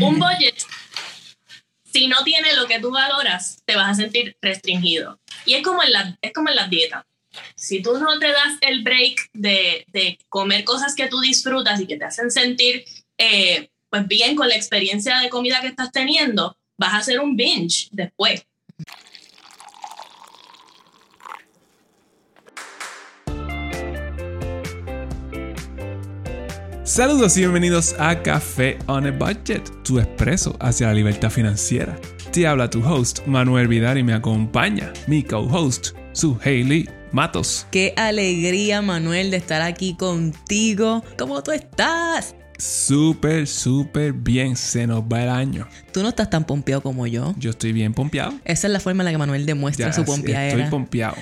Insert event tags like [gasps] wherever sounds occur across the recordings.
Un budget, si no tiene lo que tú valoras, te vas a sentir restringido. Y es como en la, es como en las dietas. Si tú no te das el break de, de comer cosas que tú disfrutas y que te hacen sentir eh, pues bien con la experiencia de comida que estás teniendo, vas a hacer un binge después. Saludos y bienvenidos a Café on a Budget, tu expreso hacia la libertad financiera. Te habla tu host Manuel Vidal y me acompaña mi co-host, su Hailey Matos. Qué alegría, Manuel, de estar aquí contigo. ¿Cómo tú estás? Súper, súper bien. Se nos va el año. Tú no estás tan pompeado como yo. Yo estoy bien pompeado. Esa es la forma en la que Manuel demuestra Ya, su pompeadera. Estoy pompeado.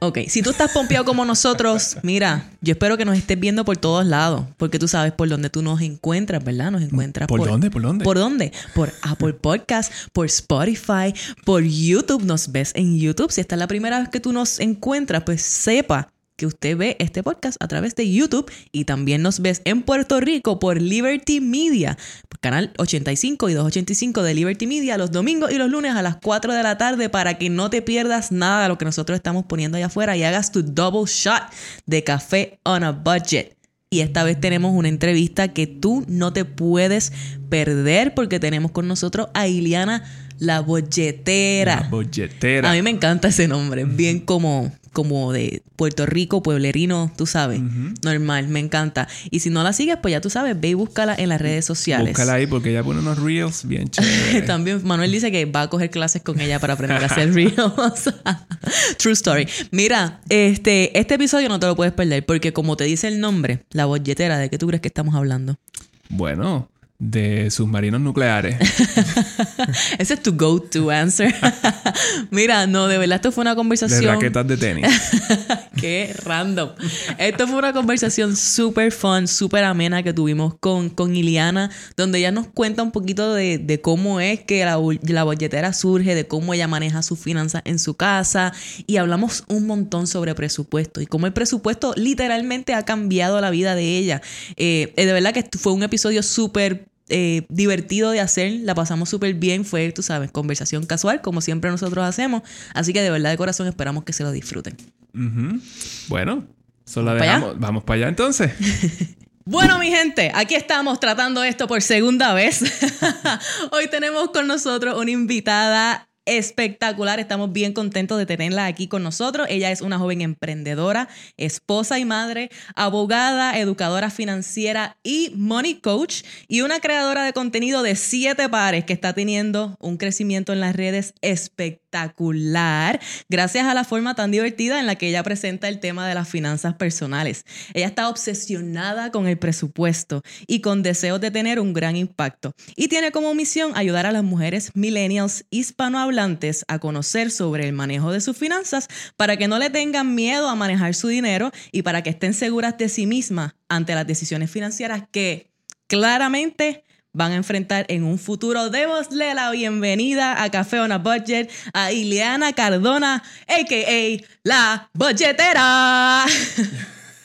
Ok, si tú estás pompeado como nosotros, [laughs] mira, yo espero que nos estés viendo por todos lados, porque tú sabes por dónde tú nos encuentras, ¿verdad? Nos encuentras ¿Por dónde? ¿Por dónde? ¿Por dónde? Por Apple Podcast, por Spotify, por YouTube. Nos ves en YouTube. Si esta es la primera vez que tú nos encuentras, pues sepa que usted ve este podcast a través de YouTube y también nos ves en Puerto Rico por Liberty Media, canal 85 y 285 de Liberty Media los domingos y los lunes a las 4 de la tarde para que no te pierdas nada de lo que nosotros estamos poniendo allá afuera y hagas tu double shot de café on a budget. Y esta vez tenemos una entrevista que tú no te puedes perder porque tenemos con nosotros a Iliana la bolletera. La bolletera. A mí me encanta ese nombre, bien como, como de Puerto Rico, pueblerino, tú sabes, normal, me encanta. Y si no la sigues, pues ya tú sabes, ve y búscala en las redes sociales. Búscala ahí porque ella pone unos reels bien [laughs] chéveres. También Manuel dice que va a coger clases con ella para aprender a hacer reels. [laughs] True story. Mira, este, este episodio no te lo puedes perder porque como te dice el nombre, la bolletera, ¿de qué tú crees que estamos hablando? Bueno, de submarinos nucleares. [laughs] Ese es tu go-to answer. [laughs] Mira, no, de verdad esto fue una de conversación... raquetas de tenis. [laughs] Qué random. Esto fue una conversación súper fun, súper amena que tuvimos con, con Iliana, donde ella nos cuenta un poquito de, de cómo es que la, la bolletera surge, de cómo ella maneja sus finanzas en su casa y hablamos un montón sobre presupuesto y cómo el presupuesto literalmente ha cambiado la vida de ella. Eh, eh, de verdad que fue un episodio súper eh, divertido de hacer, la pasamos súper bien, fue, tú sabes, conversación casual, como siempre nosotros hacemos, así que de verdad de corazón esperamos que se lo disfruten. Bueno, solo ¿Vamos para dejamos. Vamos para allá entonces. [laughs] Bueno, mi gente, aquí estamos tratando esto por segunda vez. [laughs] Hoy tenemos con nosotros una invitada espectacular. Estamos bien contentos de tenerla aquí con nosotros. Ella es una joven emprendedora, esposa y madre, abogada, educadora financiera y money coach y una creadora de contenido de siete pares que está teniendo un crecimiento en las redes espectacular gracias a la forma tan divertida en la que ella presenta el tema de las finanzas personales. Ella está obsesionada con el presupuesto y con deseos de tener un gran impacto y tiene como misión ayudar a las mujeres millennials hispanohablantes a conocer sobre el manejo de sus finanzas para que no le tengan miedo a manejar su dinero y para que estén seguras de sí mismas ante las decisiones financieras que claramente van a enfrentar en un futuro. Démosle la bienvenida a Café on a Budget a Ileana Cardona, a.k.a. La Budgetera.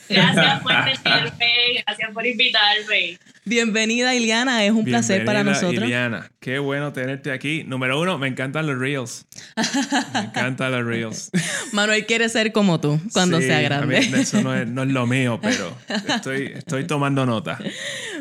Gracias por tenerme, gracias por invitarme. Bienvenida, Ileana. Es un placer para Bienvenida, nosotros. Iliana, qué bueno tenerte aquí. Número uno, me encantan los reels. Me [laughs] encantan los reels. Manuel quiere ser como tú cuando Sí, sea a mí grande. eso no es, no es [laughs] lo mío, pero estoy, estoy tomando nota.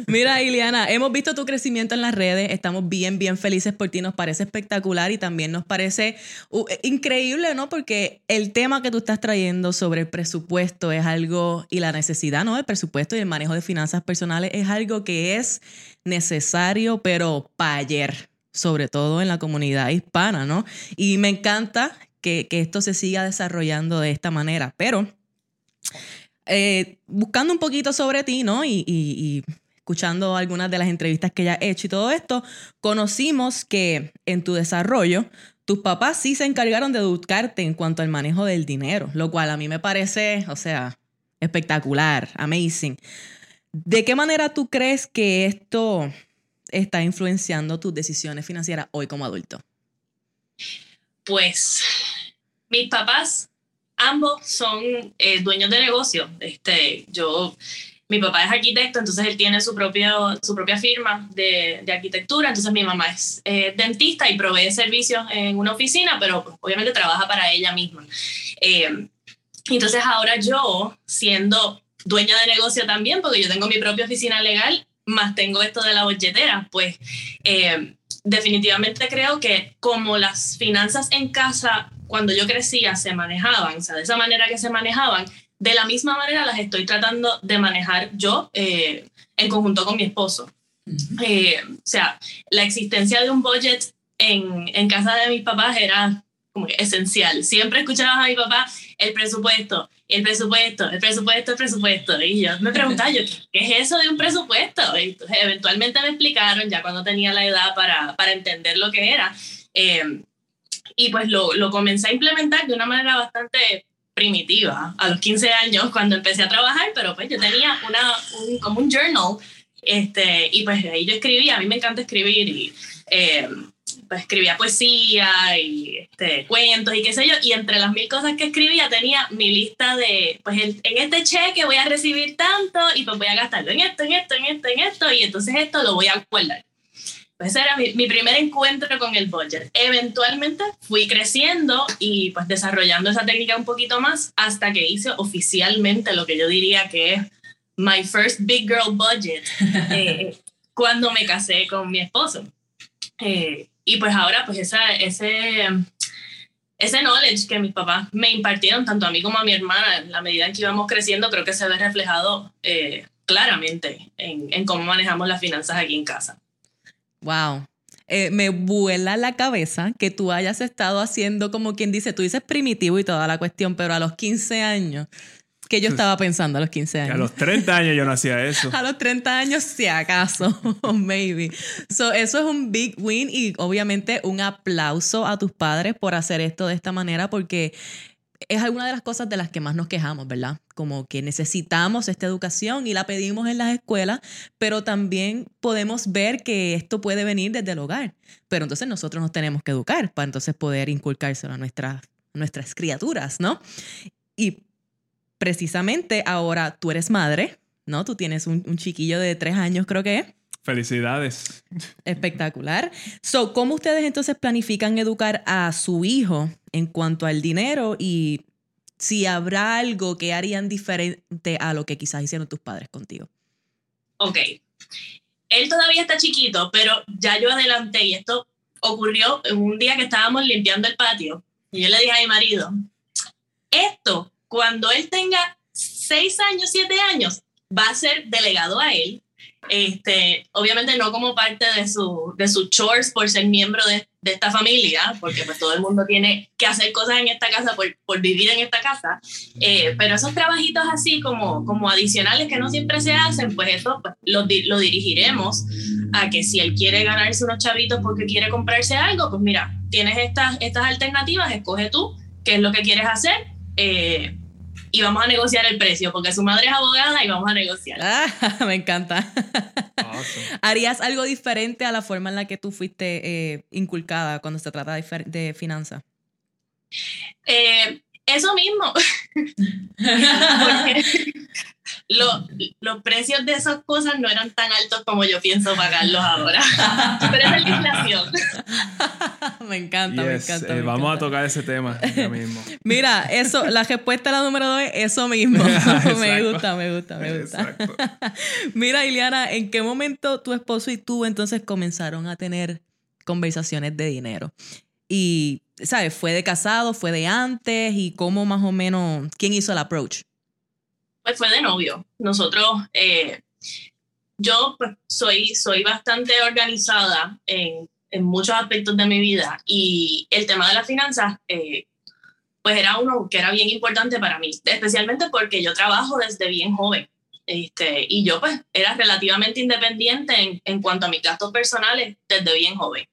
Mira, Ileana, hemos visto tu crecimiento en las redes. Estamos bien, bien felices por ti. Nos parece espectacular y también nos parece uh, increíble, ¿no? Porque el tema que tú estás trayendo sobre el presupuesto es algo, y la necesidad, ¿no? El presupuesto y el manejo de finanzas personales es algo que es necesario, pero para ayer, sobre todo en la comunidad hispana, ¿no? Y me encanta que, que esto se siga desarrollando de esta manera, pero eh, buscando un poquito sobre ti, ¿no? Y, y- y escuchando algunas de las entrevistas que ya he hecho y todo esto, conocimos que en tu desarrollo, tus papás sí se encargaron de educarte en cuanto al manejo del dinero, lo cual a mí me parece, o sea, espectacular, amazing. ¿De qué manera tú crees que esto está influenciando tus decisiones financieras hoy como adulto? Pues mis papás, ambos son eh, dueños de negocio. Este, yo mi papá es arquitecto, entonces él tiene su, propio, su propia firma de, arquitectura, entonces mi mamá es eh, dentista y provee servicios en una oficina, pero obviamente trabaja para ella misma. Eh, entonces ahora yo, siendo dueña de negocio también, porque yo tengo mi propia oficina legal, más tengo esto de la bolletera, pues eh, definitivamente creo que como las finanzas en casa cuando yo crecía se manejaban, o sea, de esa manera que se manejaban, de la misma manera las estoy tratando de manejar yo eh, en conjunto con mi esposo. Eh, o sea, la existencia de un budget en, en casa de mis papás era como esencial. Siempre escuchaba a mi papá el presupuesto, el presupuesto, el presupuesto, el presupuesto. Y yo me preguntaba, yo, ¿qué es eso de un presupuesto? Y entonces, eventualmente me explicaron, ya cuando tenía la edad para, para entender lo que era. Eh, y pues lo, lo comencé a implementar de una manera bastante primitiva a los 15 años cuando empecé a trabajar, pero pues yo tenía una, un, como un journal este, y pues ahí yo escribía, a mí me encanta escribir y eh, pues escribía poesía y este, cuentos y qué sé yo, y entre las mil cosas que escribía tenía mi lista de, pues en este cheque voy a recibir tanto y pues voy a gastarlo en esto, en esto, en esto, en esto, y entonces esto lo voy a guardar. Pues ese era mi, mi, primer encuentro con el budget. Eventualmente fui creciendo y pues desarrollando esa técnica un poquito más hasta que hice oficialmente lo que yo diría que es my first big girl budget [laughs] eh, cuando me casé con mi esposo. Eh, y pues ahora pues esa, ese, ese knowledge que mis papás me impartieron, tanto a mí como a mi hermana, en la medida en que íbamos creciendo, creo que se ve reflejado eh, claramente en, en cómo manejamos las finanzas aquí en casa. Wow. Eh, me vuela la cabeza que tú hayas estado haciendo como quien dice, tú dices primitivo y toda la cuestión, pero a los 15 años, que yo estaba pensando a los 15 años. a los 30 años yo no hacía eso. [laughs] a los 30 años, si acaso, [laughs] maybe. So, eso es un big win y obviamente un aplauso a tus padres por hacer esto de esta manera porque es alguna de las cosas de las que más nos quejamos, ¿verdad? Como que necesitamos esta educación y la pedimos en las escuelas, pero también podemos ver que esto puede venir desde el hogar. Pero entonces nosotros nos tenemos que educar para entonces poder inculcárselo a nuestras, nuestras criaturas, ¿no? Y precisamente ahora tú eres madre, ¿no? Tú tienes un, un chiquillo de tres años, creo que es. Felicidades. Espectacular. So, ¿cómo ustedes entonces planifican educar a su hijo en cuanto al dinero y si habrá algo que harían diferente a lo que quizás hicieron tus padres contigo? Ok. Él todavía está chiquito, pero ya yo adelanté y esto ocurrió un día que estábamos limpiando el patio y yo le dije a mi marido, esto, cuando él tenga seis años, siete años, va a ser delegado a él este, obviamente no como parte de su, de su chores por ser miembro de, de, esta familia, porque pues todo el mundo tiene que hacer cosas en esta casa por, por vivir en esta casa, eh, pero esos trabajitos así como, como adicionales que no siempre se hacen, pues eso pues, lo, lo dirigiremos a que si él quiere ganarse unos chavitos porque quiere comprarse algo, pues mira, tienes estas, estas alternativas, escoge tú qué es lo que quieres hacer. Eh, y vamos a negociar el precio, porque su madre es abogada y vamos a negociar. Ah, [laughs] me encanta. Awesome. ¿Harías algo diferente a la forma en la que tú fuiste eh, inculcada cuando se trata de, de finanzas? Eh, eso mismo. [laughs] lo, los precios de esas cosas no eran tan altos como yo pienso pagarlos ahora. Pero es la inflación. [laughs] me encanta, yes, me encanta. Eh, me vamos encanta. a tocar ese tema ya mismo. [laughs] Mira, eso, la respuesta a la número dos es eso mismo. me gusta, me gusta, me gusta. Mira, Iliana, ¿en qué momento tu esposo y tú entonces comenzaron a tener conversaciones de dinero? Y, ¿sabes? ¿Fue de casado? ¿Fue de antes? ¿Y cómo más o menos, quién hizo el approach? Pues fue de novio. Nosotros, eh, yo pues, soy, soy bastante organizada en, en, muchos aspectos de mi vida y el tema de las finanzas, eh, pues era uno que era bien importante para mí, especialmente porque yo trabajo desde bien joven. Este, y yo pues era relativamente independiente en, en cuanto a mis gastos personales desde bien joven.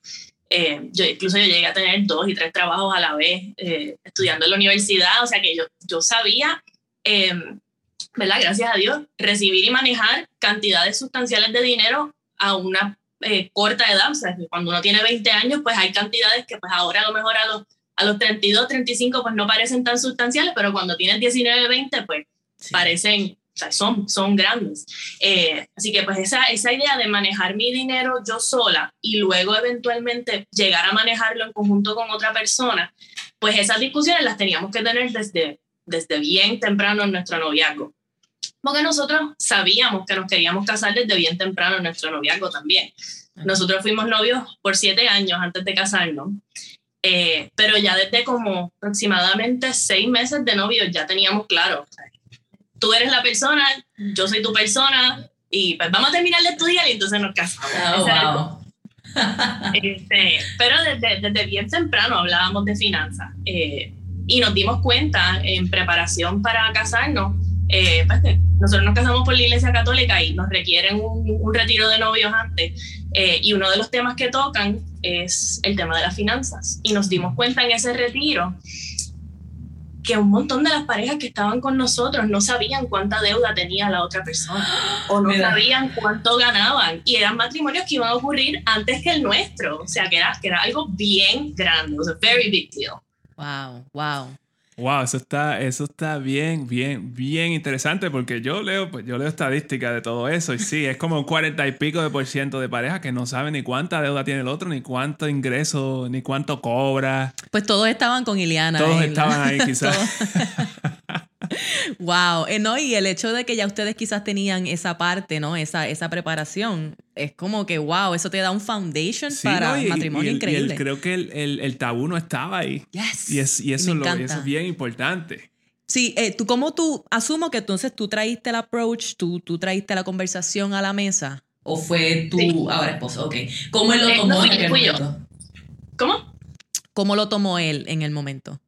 Eh, yo incluso yo llegué a tener dos y tres trabajos a la vez eh, estudiando en la universidad, o sea que yo, yo sabía, eh, ¿verdad? Gracias a Dios, recibir y manejar cantidades sustanciales de dinero a una eh, corta edad, o sea, cuando uno tiene 20 años, pues hay cantidades que pues ahora a lo mejor a los, a los 32, 35 pues no parecen tan sustanciales, pero cuando tienes 19, 20 pues sí. parecen sea, son, son grandes. Eh, así que pues esa, esa idea de manejar mi dinero yo sola y luego eventualmente llegar a manejarlo en conjunto con otra persona, pues esas discusiones las teníamos que tener desde, desde bien temprano en nuestro noviazgo. Porque nosotros sabíamos que nos queríamos casar desde bien temprano en nuestro noviazgo también. Nosotros fuimos novios por siete años antes de casarnos, eh, pero ya desde como aproximadamente seis meses de novio ya teníamos claro, tú eres la persona, yo soy tu persona, y pues vamos a terminar de estudiar y entonces nos casamos. Oh, [laughs] este, pero desde, desde, bien temprano hablábamos de finanzas eh, y nos dimos cuenta en preparación para casarnos, eh, pues nosotros nos casamos por la Iglesia Católica y nos requieren un, un retiro de novios antes eh, y uno de los temas que tocan es el tema de las finanzas. Y nos dimos cuenta en ese retiro que un montón de las parejas que estaban con nosotros no sabían cuánta deuda tenía la otra persona. [gasps] O no sabían cuánto ganaban. Y eran matrimonios que iban a ocurrir antes que el nuestro, o sea que era, que era algo bien grande, it was a very big deal. Wow, wow. Wow, eso está, eso está bien, bien, bien interesante porque yo leo, pues yo leo estadísticas de todo eso y sí, es como un cuarenta y pico de por ciento de parejas que no saben ni cuánta deuda tiene el otro, ni cuánto ingreso, ni cuánto cobra. Pues todos estaban con Iliana. Todos estaban ahí [laughs] quizás. Wow, eh, no, y el hecho de que ya ustedes quizás tenían esa parte, ¿no? Esa, esa preparación, es como que, wow, eso te da un foundation para matrimonio increíble. creo que el, el, tabú no estaba ahí. Yes. Y, es, y eso, lo, eso es bien importante. Sí, eh, tú como tú, asumo que entonces tú traíste el approach, tú, tú traíste la conversación a la mesa. ¿O fue tu ahora esposo? Ok. ¿Cómo él lo eh, tomó en aquel momento? ¿Cómo? ¿Cómo lo tomó él en el momento?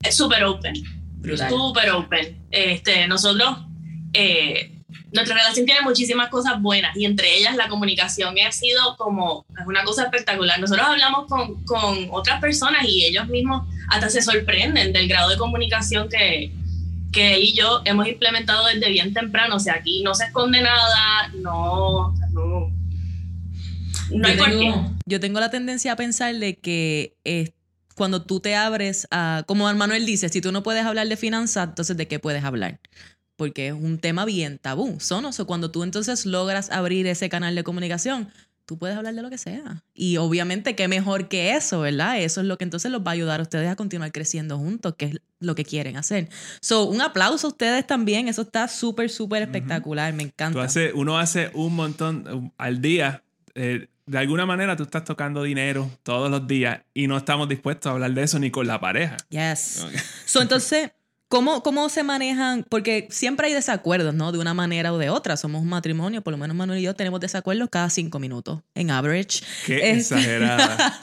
Es súper open súper open. Este, nosotros, eh, nuestra relación tiene muchísimas cosas buenas y entre ellas la comunicación ha sido como es una cosa espectacular. Nosotros hablamos con, con otras personas y ellos mismos hasta se sorprenden del grado de comunicación que, que él y yo hemos implementado desde bien temprano. O sea, aquí no se esconde nada, no, no, no hay yo, tengo, yo tengo la tendencia a pensar de que cuando tú te abres a, como Manuel dice, si tú no puedes hablar de finanzas, entonces ¿de qué puedes hablar? Porque es un tema bien tabú. Son, o cuando tú entonces logras abrir ese canal de comunicación, tú puedes hablar de lo que sea. Y obviamente, qué mejor que eso, ¿verdad? Eso es lo que entonces los va a ayudar a ustedes a continuar creciendo juntos, que es lo que quieren hacer. So, un aplauso a ustedes también. Eso está súper, súper espectacular. Me encanta. uno hace un montón al día. Eh, de alguna manera tú estás tocando dinero todos los días y no estamos dispuestos a hablar de eso ni con la pareja. Yes. So, entonces, ¿cómo, ¿cómo se manejan? Porque siempre hay desacuerdos, ¿no? De una manera o de otra. Somos un matrimonio, por lo menos Manuel y yo tenemos desacuerdos cada cinco minutos, en average. Qué este, exagerada.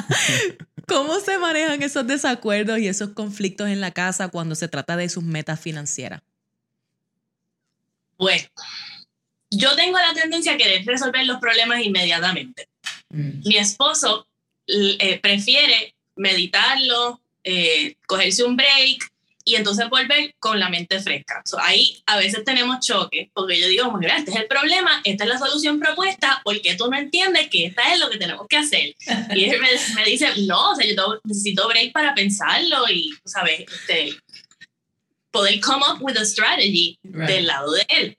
[laughs] ¿Cómo se manejan esos desacuerdos y esos conflictos en la casa cuando se trata de sus metas financieras? Bueno yo tengo la tendencia a querer resolver los problemas inmediatamente. Mm. Mi esposo eh, prefiere meditarlo, eh, cogerse un break y entonces volver con la mente fresca. ahí a veces tenemos choques, porque yo digo, mira, este es el problema, esta es la solución propuesta, porque tú no entiendes que esta es lo que tenemos que hacer? Y él me, dice, no, o sea, yo necesito break para pensarlo y, ¿sabes? Este, poder come up with a strategy del lado de él.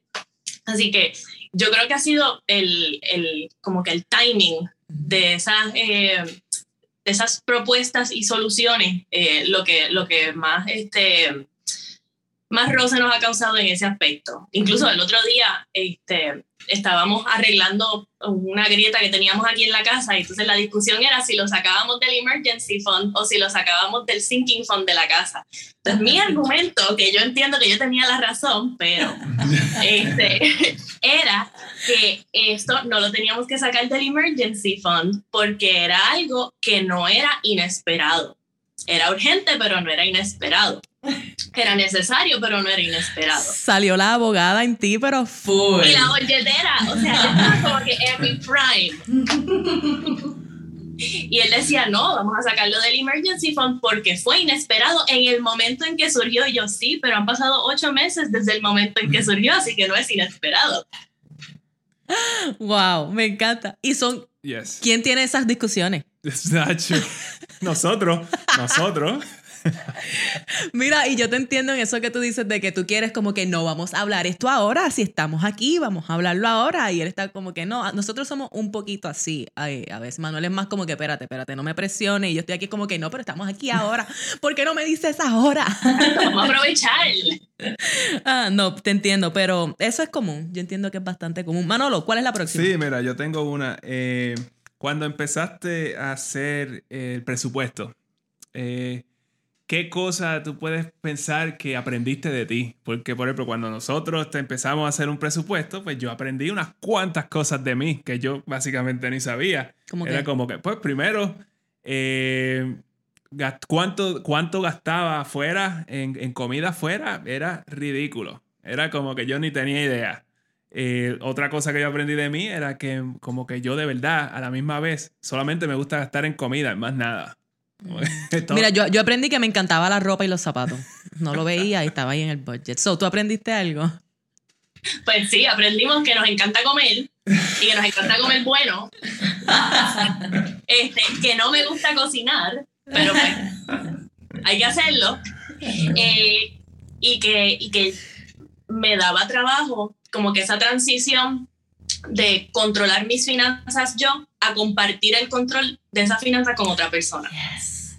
Así que yo creo que ha sido el, el como que el timing de esas, eh, de esas propuestas y soluciones eh, lo, que, lo que más, este, más roce nos ha causado en ese aspecto. Incluso el otro día este, estábamos arreglando una grieta que teníamos aquí en la casa y entonces la discusión era si lo sacábamos del emergency fund o si lo sacábamos del sinking fund de la casa. Entonces mi argumento, que yo entiendo que yo tenía la razón, pero [laughs] este, era que esto no lo teníamos que sacar del emergency fund porque era algo que no era inesperado. Era urgente, pero no era inesperado. Era necesario, pero no era inesperado. Salió la abogada en ti, pero fue. Y la bolletera, o sea, estaba como que every prime. Y él decía, no, vamos a sacarlo del emergency fund porque fue inesperado en el momento en que surgió. Y yo sí, pero han pasado ocho meses desde el momento en que surgió, así que no es inesperado. Wow, me encanta. Y son. ¿Quién tiene esas discusiones? [laughs] Nosotros, nosotros. [laughs] Mira, y yo te entiendo en eso que tú dices de que tú quieres como que no vamos a hablar esto ahora, si estamos aquí, vamos a hablarlo ahora. Y él está como que no, nosotros somos un poquito así a veces. Manuel es más como que espérate, espérate, no me presione. Y yo estoy aquí como que no, pero estamos aquí ahora. [laughs] ¿Por qué no me dices ahora? vamos a aprovechar. [laughs] ah, no, te entiendo, pero eso es común. Yo entiendo que es bastante común. Manolo, ¿cuál es la próxima? Sí, mira, yo tengo una. Eh, cuando empezaste a hacer el presupuesto, eh, ¿qué cosa tú puedes pensar que aprendiste de ti? Porque, por ejemplo, cuando nosotros empezamos a hacer un presupuesto, pues yo aprendí unas cuantas cosas de mí que yo básicamente ni sabía. Era como que, pues primero, eh, ¿cuánto, ¿cuánto gastaba afuera en, en comida afuera? Era ridículo. Era como que yo ni tenía idea. Eh, otra cosa que yo aprendí de mí era que como que yo de verdad a la misma vez solamente me gusta gastar en comida, más nada. [laughs] Mira, yo, yo, aprendí que me encantaba la ropa y los zapatos. No lo veía y estaba ahí en el budget. So, ¿tú aprendiste algo? Pues sí, aprendimos que nos encanta comer y que nos encanta comer bueno. Este, que no me gusta cocinar, pero pues, hay que hacerlo. Eh, y, que, y que me daba trabajo como que esa transición de controlar mis finanzas yo a compartir el control de esa finanza con otra persona.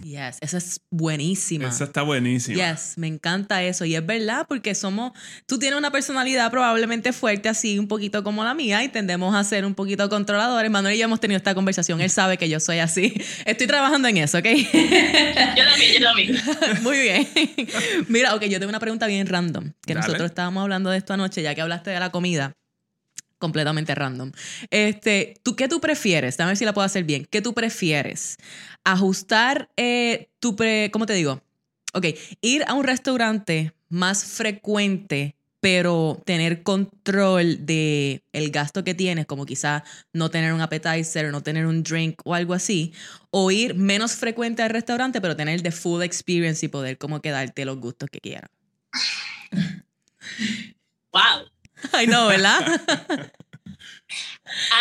Yes, esa es buenísima. Esa está buenísima. Yes, me encanta eso. Y es verdad, porque somos, tú tienes una personalidad probablemente fuerte, así un poquito como la mía, y tendemos a ser un poquito controladores. Manuel y yo hemos tenido esta conversación. Él sabe que yo soy así. [laughs] Estoy trabajando en eso, ¿ok? [laughs] yo también, yo también. [laughs] Muy bien. Mira, ok, yo tengo una pregunta bien random, que nosotros estábamos hablando de esto anoche, ya que hablaste de la comida completamente random. Este, ¿tú, ¿Qué tú prefieres? Ver si la puedo hacer bien. ¿Qué tú prefieres? Ajustar eh, tu, pre, ¿cómo te digo? Ok, ir a un restaurante más frecuente, pero tener control de el gasto que tienes, como quizá no tener un appetizer, no tener un drink o algo así, o ir menos frecuente al restaurante, pero tener the full experience y poder como quedarte los gustos que quieras. Wow. [laughs] Ay, no, ¿verdad? [laughs]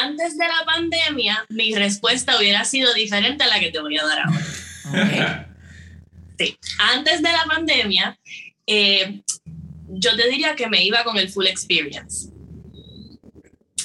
Antes de la pandemia, mi respuesta hubiera sido diferente a la que te voy a dar ahora. Sí. Antes de la pandemia, eh, yo te diría que me iba con el full experience.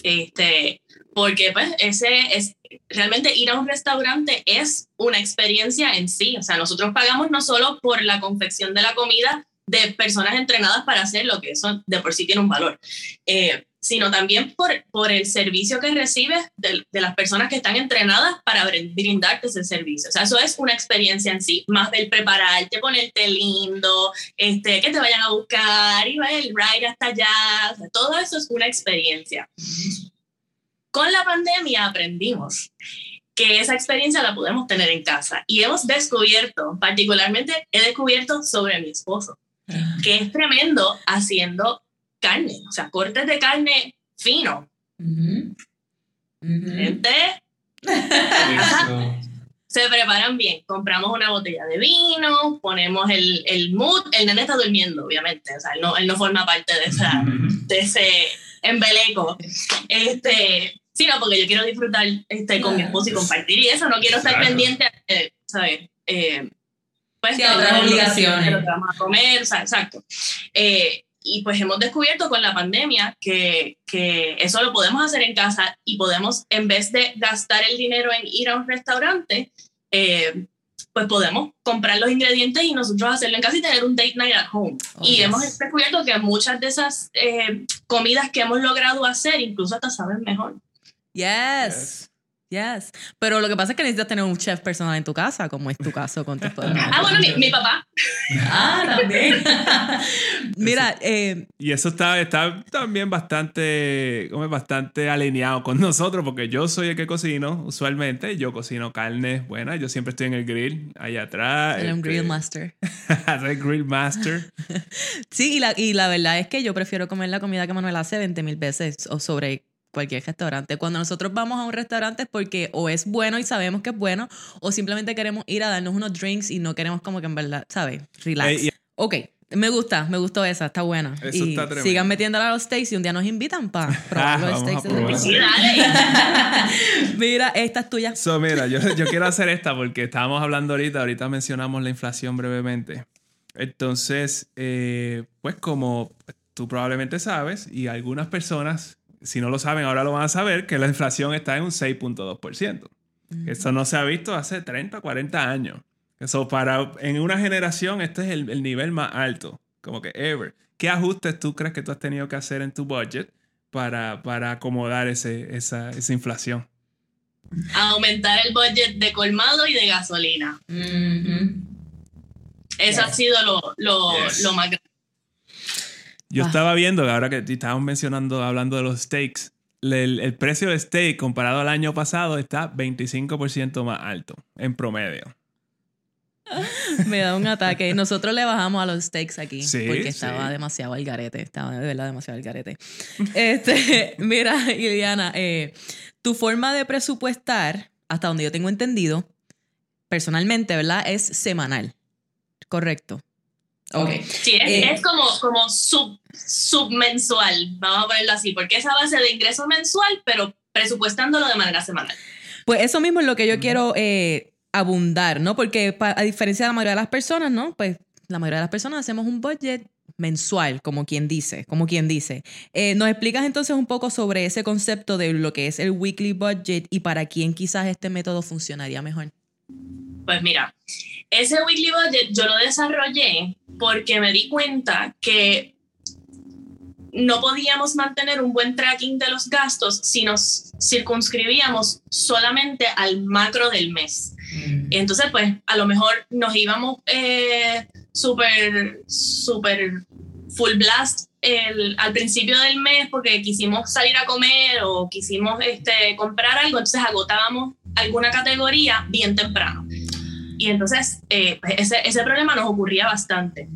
Este, porque pues ese es realmente ir a un restaurante es una experiencia en sí. O sea, nosotros pagamos no solo por la confección de la comida, de personas entrenadas para hacer lo que eso de por sí tiene un valor, eh, sino también por, por el servicio que recibes de, de, las personas que están entrenadas para brindarte ese servicio. O sea, eso es una experiencia en sí, más del prepararte, ponerte lindo, este, que te vayan a buscar, y va el ride hasta allá, todo eso es una experiencia. Con la pandemia aprendimos que esa experiencia la podemos tener en casa y hemos descubierto, particularmente he descubierto sobre mi esposo, que es tremendo haciendo carne, o sea, cortes de carne fino. Gente, se preparan bien. Compramos una botella de vino, ponemos el, el mood. El nene está durmiendo, obviamente. O sea, él no, él no forma parte de, esa, de ese embeleco. Este, sino porque yo quiero disfrutar este, con mi esposo y compartir y eso. No quiero estar pendiente, ¿sabes? Eh, pues, sí, otras obligaciones. Lo que vamos a comer, o sea, exacto. Eh, y pues hemos descubierto con la pandemia que, que, eso lo podemos hacer en casa y podemos, en vez de gastar el dinero en ir a un restaurante, eh, pues podemos comprar los ingredientes y nosotros hacerlo en casa y tener un date night at home. Oh, y hemos descubierto que muchas de esas eh, comidas que hemos logrado hacer incluso hasta saben mejor. yes. Yes. Pero lo que pasa es que necesitas tener un chef personal en tu casa, como es tu caso con tu Ah, bueno, mi, papá. ah, también. [laughs] Mira, eh, y eso está, está también bastante, como bastante alineado con nosotros, porque yo soy el que cocino usualmente. Yo cocino carnes buenas. Yo siempre estoy en el grill, ahí atrás. En un este, grill master. [laughs] Soy grill master. [laughs] sí, y la, y la verdad es que yo prefiero comer la comida que Manuel hace 20 mil veces o sobre cualquier restaurante. Cuando nosotros vamos a un restaurante es porque o es bueno y sabemos que es bueno, o simplemente queremos ir a darnos unos drinks y no queremos como que en verdad, ¿sabes? Relax. ok, Me gusta, me gustó esa, está buena. Eso y está tremendo. sigan metiéndola a los steaks y un día nos invitan para [laughs] probar Ah, los vamos a steaks. de probar. Sí, dale. [laughs] Mira, esta es tuya. So, mira, yo, yo quiero hacer [laughs] esta porque estábamos hablando ahorita, ahorita mencionamos la inflación brevemente. Entonces, eh, pues como tú probablemente sabes, y algunas personas, si no lo saben, ahora lo van a saber, que la inflación está en un 6.2%. Eso no se ha visto hace 30, 40 años. Eso para, en una generación, este es el, el nivel más alto, como que ever. ¿Qué ajustes tú crees que tú has tenido que hacer en tu budget para, para acomodar ese, esa, esa inflación? Aumentar el budget de colmado y de gasolina. Eso Yes. ha sido lo, lo, Yes. lo más grande. Yo Ah. estaba viendo, ahora que estábamos mencionando, hablando de los steaks, el, el precio de steak comparado al año pasado está 25% más alto en promedio. [laughs] Me da un ataque. Nosotros le bajamos a los steaks aquí Sí, porque sí. estaba demasiado al garete. Estaba de verdad demasiado al garete. Este, [laughs] mira, Iliana, eh, tu forma de presupuestar, hasta donde yo tengo entendido, personalmente, ¿verdad? Es semanal. Correcto. Ok. Sí, es, Eh. es como, como sub, submensual, vamos a ponerlo así, porque es a base de ingreso mensual, pero presupuestándolo de manera semanal. Pues eso mismo es lo que yo quiero eh, abundar, ¿no? Porque pa- a diferencia de la mayoría de las personas, ¿no? Pues la mayoría de las personas hacemos un budget mensual, como quien dice, como quien dice. Eh, ¿Nos explicas entonces un poco sobre ese concepto de lo que es el weekly budget y para quién quizás este método funcionaría mejor? Pues mira, ese weekly budget yo lo desarrollé porque me di cuenta que no podíamos mantener un buen tracking de los gastos si nos circunscribíamos solamente al macro del mes. Entonces, pues, a lo mejor nos íbamos eh, súper, súper full blast el- al principio del mes porque quisimos salir a comer o quisimos este, comprar algo, entonces agotábamos alguna categoría bien temprano. Y entonces, eh, pues, ese, ese problema nos ocurría bastante.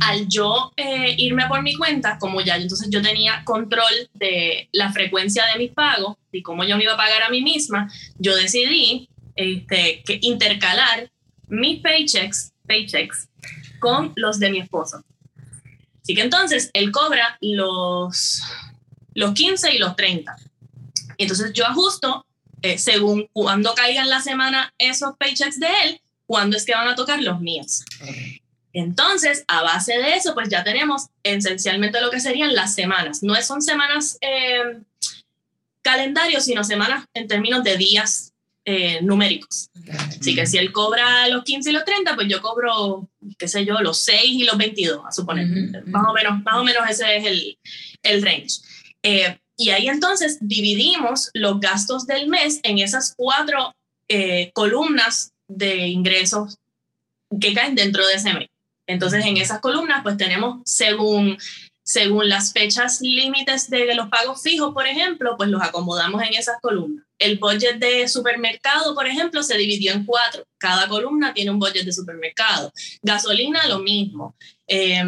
Al yo eh, irme por mi cuenta, como ya entonces yo tenía control de la frecuencia de mis pagos y cómo yo me iba a pagar a mí misma, yo decidí este, que intercalar mis paychecks, paychecks con los de mi esposo. Así que entonces él cobra los, los 15 y los 30. Y entonces yo ajusto eh, según cuándo caigan la semana esos paychecks de él, cuándo es que van a tocar los míos. Entonces, a base de eso, pues ya tenemos esencialmente lo que serían las semanas. No son semanas eh, calendario, sino semanas en términos de días eh, numéricos. Así que si él cobra los 15 y los 30, pues yo cobro, qué sé yo, los 6 y los 22, a suponer. Más o menos, más o menos ese es el, el range. Eh, y ahí entonces dividimos los gastos del mes en esas cuatro eh, columnas de ingresos que caen dentro de ese mes. Entonces, en esas columnas, pues tenemos según, según las fechas límites de los pagos fijos, por ejemplo, pues los acomodamos en esas columnas. El budget de supermercado, por ejemplo, se dividió en cuatro. Cada columna tiene un budget de supermercado. Gasolina, lo mismo. Eh,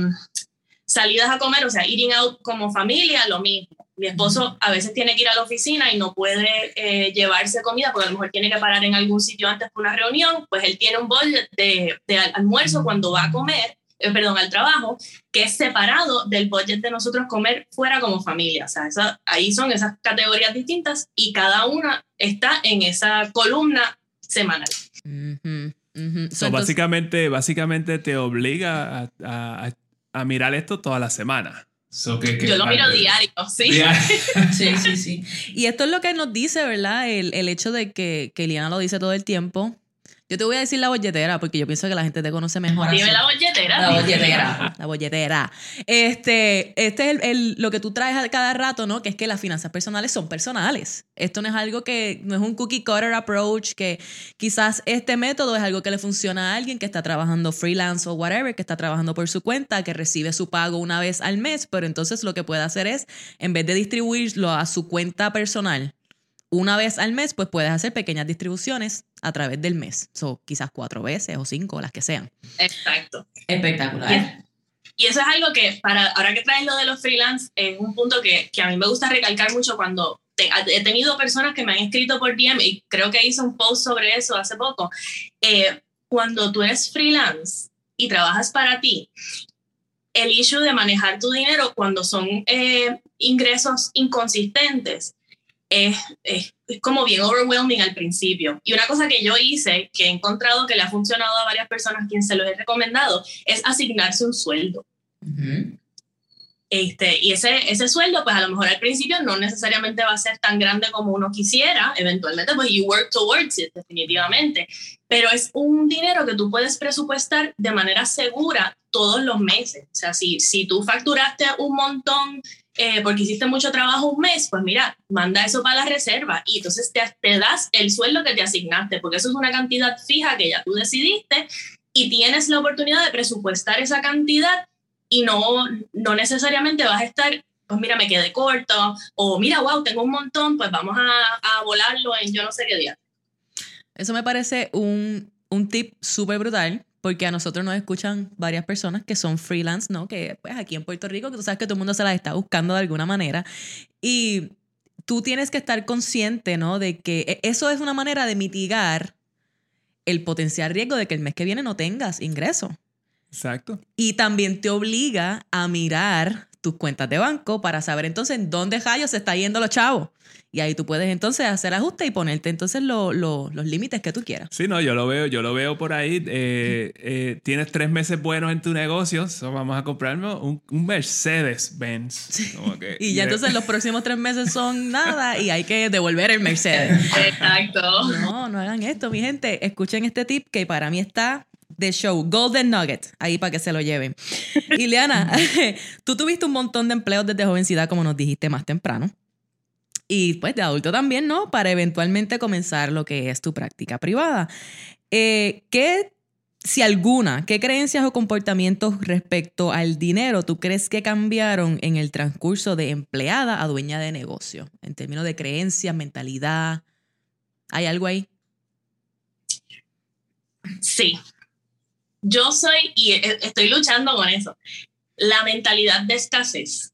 salidas a comer, o sea, eating out como familia, lo mismo. Mi esposo a veces tiene que ir a la oficina y no puede eh, llevarse comida porque a lo mejor tiene que parar en algún sitio antes por una reunión, pues él tiene un budget de, de al- almuerzo cuando va a comer, eh, perdón, al trabajo, que es separado del budget de nosotros comer fuera como familia. O sea, esa- ahí son esas categorías distintas y cada una está en esa columna semanal. Ujú, ujú. So, So, entonces- básicamente, básicamente te obliga a, a- a- a mirar esto toda la semana. So, que- que- Yo lo miro diario, ¿sí? Diario. [laughs] Sí, sí, sí. Y esto es lo que nos dice, ¿verdad? El, el hecho de que, que Liana lo dice todo el tiempo. Yo te voy a decir la bolletera porque yo pienso que la gente te conoce mejor. así. Dime la bolletera. La bolletera. La bolletera. Este, este es el, el- lo que tú traes a cada rato, ¿no? Que es que las finanzas personales son personales. Esto no es algo que, no es un cookie cutter approach, que quizás este método es algo que le funciona a alguien que está trabajando freelance o whatever, que está trabajando por su cuenta, que recibe su pago una vez al mes, pero entonces lo que puede hacer es, en vez de distribuirlo a su cuenta personal, una vez al mes, pues puedes hacer pequeñas distribuciones a través del mes. So, quizás cuatro veces o cinco, las que sean. Exacto. Espectacular. Y eso es algo que, para, ahora que traes lo de los freelance, es un punto que, que a mí me gusta recalcar mucho cuando te- he tenido personas que me han escrito por DM y creo que hice un post sobre eso hace poco. Eh, cuando tú eres freelance y trabajas para ti, el issue de manejar tu dinero cuando son eh, ingresos inconsistentes es, es, es, como bien overwhelming al principio. Y una cosa que yo hice, que he encontrado que le ha funcionado a varias personas, quien se lo he recomendado, es asignarse un sueldo. Uh -huh. Este, y ese, ese sueldo, pues a lo mejor al principio no necesariamente va a ser tan grande como uno quisiera, eventualmente pues you work towards it definitivamente, pero es un dinero que tú puedes presupuestar de manera segura todos los meses. O sea, si, si tú facturaste un montón eh, porque hiciste mucho trabajo un mes, pues mira, manda eso para la reserva y entonces te, te das el sueldo que te asignaste, porque eso es una cantidad fija que ya tú decidiste y tienes la oportunidad de presupuestar esa cantidad y no, no necesariamente vas a estar, pues mira, me quedé corto, o mira, wow, tengo un montón, pues vamos a, a volarlo en yo no sé qué día. Eso me parece un, un tip súper brutal, porque a nosotros nos escuchan varias personas que son freelance, ¿no? Que pues aquí en Puerto Rico, que tú sabes que todo el mundo se las está buscando de alguna manera. Y tú tienes que estar consciente, ¿no? De que eso es una manera de mitigar el potencial riesgo de que el mes que viene no tengas ingreso. Exacto. Y también te obliga a mirar tus cuentas de banco para saber entonces en dónde rayos se está yendo los chavos. Y ahí tú puedes entonces hacer ajustes y ponerte entonces lo, lo, los límites que tú quieras. Sí, no, yo lo veo, yo lo veo por ahí. Eh, eh, tienes tres meses buenos en tu negocio, so vamos a comprarme un, un Mercedes Benz. Sí. Que, [laughs] y ya entonces los próximos tres meses son nada y hay que devolver el Mercedes. [laughs] Exacto. No, no hagan esto, mi gente. Escuchen este tip que para mí está de show, Golden Nugget, ahí para que se lo lleven. [laughs] Ileana, tú tuviste un montón de empleos desde jovencidad, como nos dijiste más temprano. Y pues de adulto también, ¿no? Para eventualmente comenzar lo que es tu práctica privada. Eh, ¿Qué, si alguna, qué creencias o comportamientos respecto al dinero tú crees que cambiaron en el transcurso de empleada a dueña de negocio? En términos de creencias, mentalidad. ¿Hay algo ahí? Sí, yo soy, y estoy luchando con eso, la mentalidad de escasez.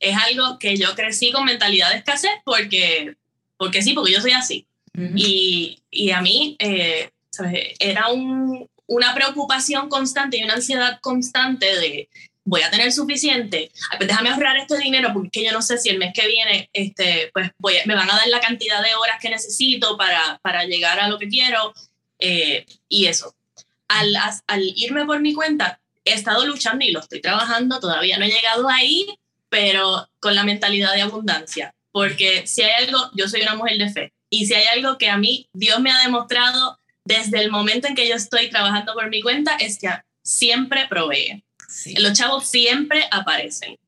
Es algo que yo crecí con mentalidad de escasez porque, porque sí, porque yo soy así. Uh -huh. y, y, a mí, eh, ¿sabes? Era un, una preocupación constante y una ansiedad constante de voy a tener suficiente, pues déjame ahorrar este dinero porque yo no sé si el mes que viene este, pues voy, me van a dar la cantidad de horas que necesito para, para llegar a lo que quiero eh, y eso al, al, irme por mi cuenta, he estado luchando y lo estoy trabajando, todavía no he llegado ahí, pero con la mentalidad de abundancia, porque si hay algo, yo soy una mujer de fe, y si hay algo que a mí Dios me ha demostrado desde el momento en que yo estoy trabajando por mi cuenta, es que siempre provee. Sí. Los chavos siempre aparecen.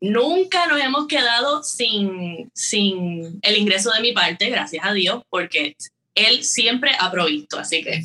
Nunca nos hemos quedado sin, sin el ingreso de mi parte, gracias a Dios, porque Él siempre ha provisto, así que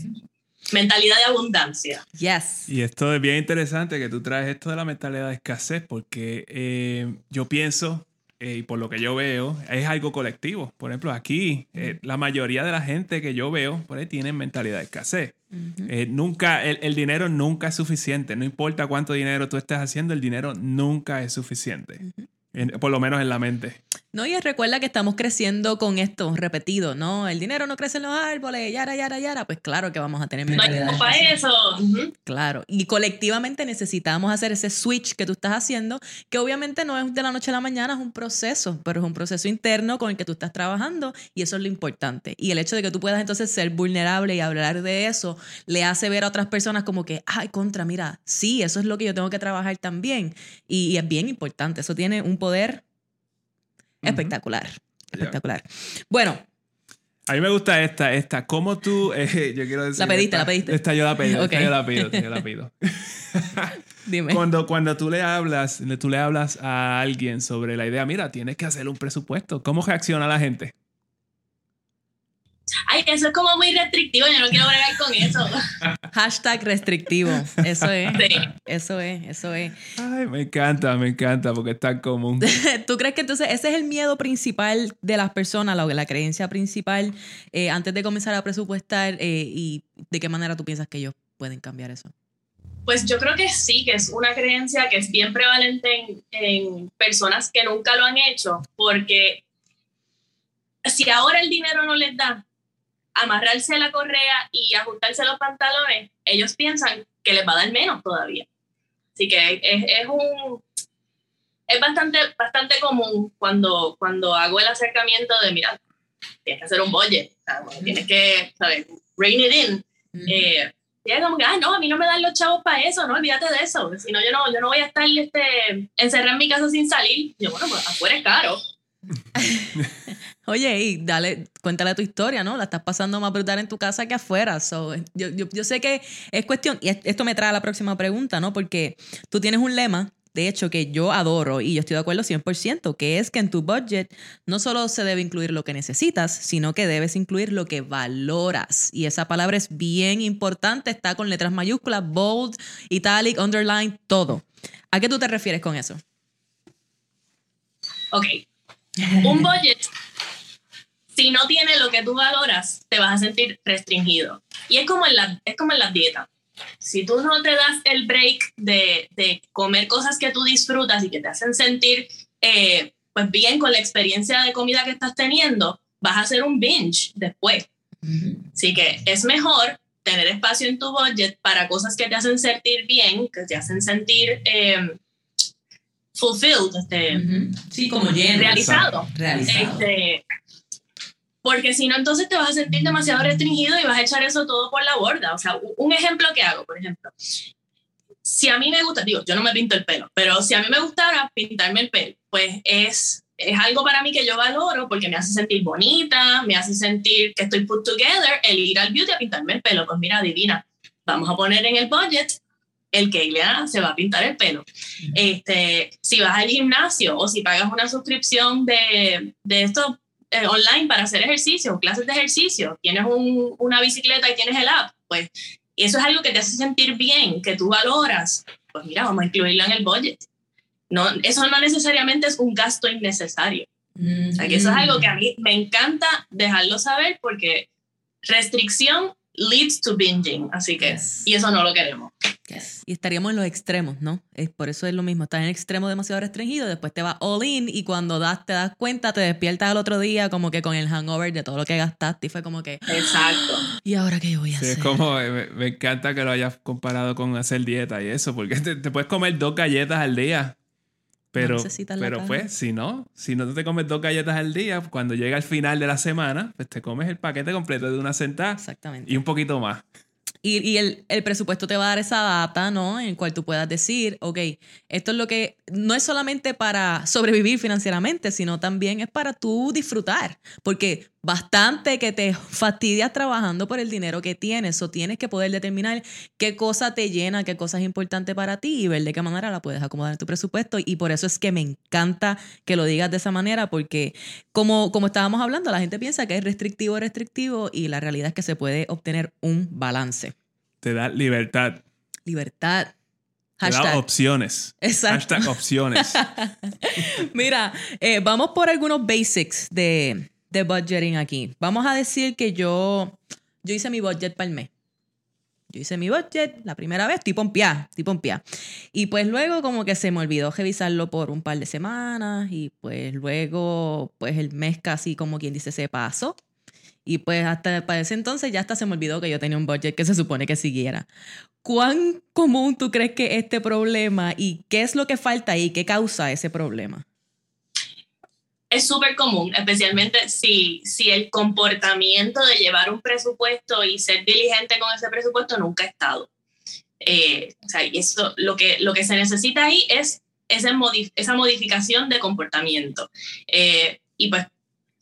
mentalidad de abundancia. Yes. Y esto es bien interesante que tú traes esto de la mentalidad de escasez, porque eh, yo pienso, eh, y por lo que yo veo, es algo colectivo. Por ejemplo, aquí, eh, la mayoría de la gente que yo veo, por ahí tienen mentalidad de escasez. Uh -huh. nunca, el, el, dinero nunca es suficiente. No importa cuánto dinero tú estés haciendo, el dinero nunca es suficiente. Uh -huh. en, por lo menos en la mente. No, y recuerda que estamos creciendo con esto repetido, ¿no? El dinero no crece en los árboles, yara, yara, yara. Pues claro que vamos a tener No hay para eso. Uh -huh. Claro. Y colectivamente necesitamos hacer ese switch que tú estás haciendo, que obviamente no es de la noche a la mañana, es un proceso, pero es un proceso interno con el que tú estás trabajando y eso es lo importante. Y el hecho de que tú puedas entonces ser vulnerable y hablar de eso, le hace ver a otras personas como que, ay, contra, mira, sí, eso es lo que yo tengo que trabajar también. Y, y es bien importante. Eso tiene un poder espectacular. Uh -huh. Espectacular. Yeah. Bueno. A mí me gusta esta, esta. ¿Cómo tú, eh, yo quiero decir... La pediste, esta, la pediste. Esta yo la pedí, [laughs] okay. esta yo la pido, esta yo la pido. [laughs] Dime. Cuando, cuando tú le hablas, tú le hablas a alguien sobre la idea, mira, tienes que hacer un presupuesto. ¿Cómo reacciona la gente? Ay, eso es como muy restrictivo, yo no quiero bregar con eso. [laughs] Hashtag restrictivo, eso es. Sí. Eso es, eso es. Ay, me encanta, me encanta porque es tan común. [laughs] ¿Tú crees que entonces ese es el miedo principal de las personas, la, la creencia principal, eh, antes de comenzar a presupuestar eh, y de qué manera tú piensas que ellos pueden cambiar eso? Pues yo creo que sí, que es una creencia que es bien prevalente en, en personas que nunca lo han hecho, porque si ahora el dinero no les da, amarrarse la correa y ajustarse los pantalones, ellos piensan que les va a dar menos todavía. Así que es, es un es bastante, bastante común cuando, cuando hago el acercamiento de, mira, tienes que hacer un budget, tienes que, ¿sabes? Rein it in. Eh, y es como que, ah, no, a mí no me dan los chavos para eso, no, olvídate de eso, si no, yo no, yo no voy a estar este, encerrada en mi casa sin salir. yo, bueno, pues afuera es caro. [laughs] Oye, y dale, cuéntale tu historia, ¿no? La estás pasando más brutal en tu casa que afuera. So, yo, yo, yo sé que es cuestión, y esto me trae a la próxima pregunta, ¿no? Porque tú tienes un lema de hecho, que yo adoro y yo estoy de acuerdo 100%, que es que en tu budget no solo se debe incluir lo que necesitas, sino que debes incluir lo que valoras. Y esa palabra es bien importante, está con letras mayúsculas, bold, italic, underline, todo. ¿A qué tú te refieres con eso? Ok. Un budget, si no tiene lo que tú valoras, te vas a sentir restringido. Y es como en la, es como en las dietas si tú no te das el break de, de, comer cosas que tú disfrutas y que te hacen sentir eh, pues bien con la experiencia de comida que estás teniendo, vas a hacer un binge después. Así que es mejor tener espacio en tu budget para cosas que te hacen sentir bien, que te hacen sentir eh, fulfilled, este, sí, como lleno, realizado. realizado. Este, porque si no, entonces te vas a sentir demasiado restringido y vas a echar eso todo por la borda. O sea, un ejemplo que hago, por ejemplo, si a mí me gusta, digo, yo no me pinto el pelo, pero si a mí me gustara pintarme el pelo, pues es, es algo para mí que yo valoro porque me hace sentir bonita, me hace sentir que estoy put together, el ir al beauty a pintarme el pelo. Pues mira, divina, vamos a poner en el budget el que Ileana se va a pintar el pelo. Este, si vas al gimnasio o si pagas una suscripción de, de estos eh, online para hacer ejercicio, clases de ejercicio, tienes un, una bicicleta y tienes el app, pues eso es algo que te hace sentir bien, que tú valoras, pues mira, vamos a incluirlo en el budget. No, eso no necesariamente es un gasto innecesario. O sea, que eso es algo que a mí me encanta dejarlo saber porque restricción leads to binging, así que, y eso no lo queremos. Y estaríamos en los extremos, ¿no? Es, por eso es lo mismo, estás en el extremo demasiado restringido, después te vas all in y cuando das, te das cuenta, te despiertas al otro día como que con el hangover de todo lo que gastaste y fue como que... Exacto. [gasps] ¿Y ahora qué voy a hacer? Es como, eh, me, encanta que lo hayas comparado con hacer dieta y eso, porque te, puedes comer dos galletas al día. Pero, pero pues, si no, si no te comes dos galletas al día, cuando llega el final de la semana, pues te comes el paquete completo de una sentada. Exactamente. Y un poquito más. Y, el, presupuesto te va a dar esa data, ¿no? En cual tú puedas decir, ok, esto es lo que no es solamente para sobrevivir financieramente, sino también es para tú disfrutar. Porque bastante que te fastidias trabajando por el dinero que tienes. O tienes que poder determinar qué cosa te llena, qué cosa es importante para ti y ver de qué manera la puedes acomodar en tu presupuesto. Y por eso es que me encanta que lo digas de esa manera, porque como, como estábamos hablando, la gente piensa que es restrictivo, restrictivo, y la realidad es que se puede obtener un balance. Te da libertad. Libertad. Te da opciones. Exacto. Hashtag opciones. [laughs] Mira, eh, vamos por algunos basics de, de budgeting aquí. Vamos a decir que yo, yo hice mi budget para el mes. Yo hice mi budget la primera vez, estoy pompeada, estoy pompeada. Y pues luego como que se me olvidó revisarlo por un par de semanas y pues luego pues el mes casi como quien dice se pasó. Y pues hasta para ese entonces ya hasta se me olvidó que yo tenía un budget que se supone que siguiera. ¿Cuán común tú crees que este problema y qué es lo que falta y qué causa ese problema? Es súper común, especialmente si, si el comportamiento de llevar un presupuesto y ser diligente con ese presupuesto nunca ha estado. Eh, o sea, y eso, lo, que, lo que se necesita ahí es esa, esa modificación de comportamiento. Eh, y pues,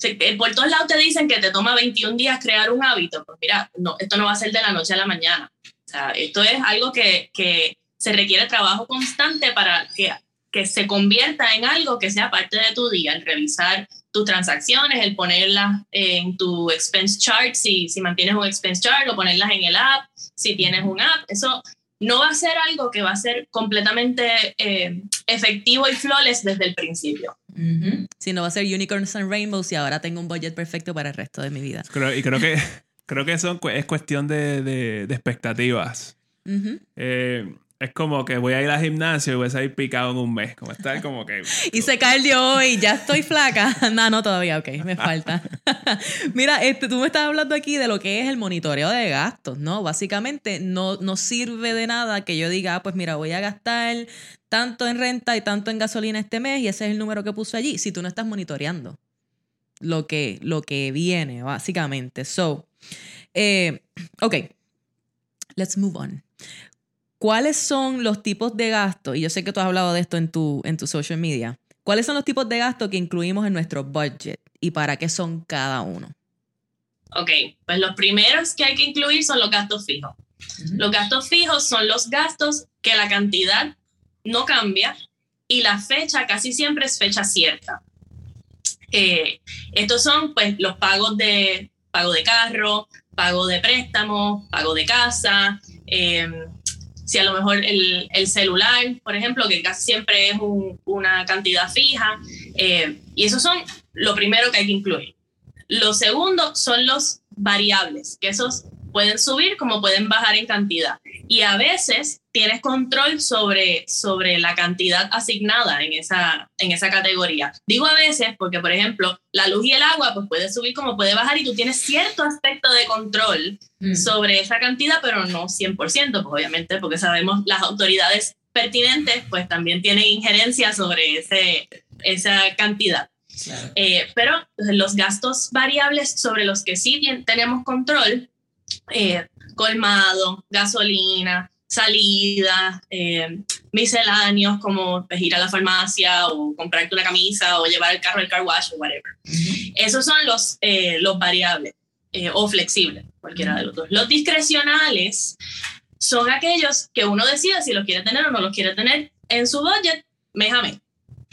eh, por todos lados te dicen que te toma 21 días crear un hábito. Pues mira, no, esto no va a ser de la noche a la mañana. O sea, esto es algo que, que se requiere trabajo constante para que que se convierta en algo que sea parte de tu día, el revisar tus transacciones, el ponerlas en tu expense chart, si, si mantienes un expense chart, o ponerlas en el app, si tienes un app, eso no va a ser algo que va a ser completamente eh, efectivo y flawless desde el principio. Si no va a ser unicorns and rainbows y ahora tengo un budget perfecto para el resto de mi vida. y creo que, [laughs] creo que eso es cuestión de, de, expectativas. Eh, Es como que voy a ir al gimnasio y voy a salir picado en un mes. Como estar como que. Hice cardio hoy, ya estoy flaca. [laughs] No, no, todavía, ok, me falta. [laughs] Mira, este, tú me estás hablando aquí de lo que es el monitoreo de gastos, ¿no? Básicamente no, no sirve de nada que yo diga, ah, pues mira, voy a gastar tanto en renta y tanto en gasolina este mes y ese es el número que puse allí, si tú no estás monitoreando lo que, lo que viene, básicamente. So, eh, ok, let's move on. ¿Cuáles son los tipos de gastos? Y yo sé que tú has hablado de esto en tu, en tu social media. ¿Cuáles son los tipos de gastos que incluimos en nuestro budget y para qué son cada uno? Ok, pues los primeros que hay que incluir son los gastos fijos. Los gastos fijos son los gastos que la cantidad no cambia y la fecha casi siempre es fecha cierta. Eh, estos son pues los pagos de pago de carro, pago de préstamo, pago de casa, eh, si a lo mejor el, el, celular, por ejemplo, que casi siempre es una cantidad fija, eh, y esos son lo primero que hay que incluir. Lo segundo son los variables, que esos pueden subir como pueden bajar en cantidad. Y a veces tienes control sobre, sobre la cantidad asignada en esa, en esa categoría. Digo a veces porque, por ejemplo, la luz y el agua pues puede subir como puede bajar y tú tienes cierto aspecto de control mm. sobre esa cantidad, pero no 100%, pues obviamente, porque sabemos las autoridades pertinentes pues también tienen injerencia sobre ese, esa cantidad. Eh, pero los gastos variables sobre los que sí tenemos control eh, colmado, gasolina, salida, eh, misceláneos como pues, ir a la farmacia o comprarte una camisa o llevar el carro al car wash o whatever. Esos son los, eh, los variables o flexibles, cualquiera de los dos. Los discrecionales son aquellos que uno decide si los quiere tener o no los quiere tener en su budget mes a mes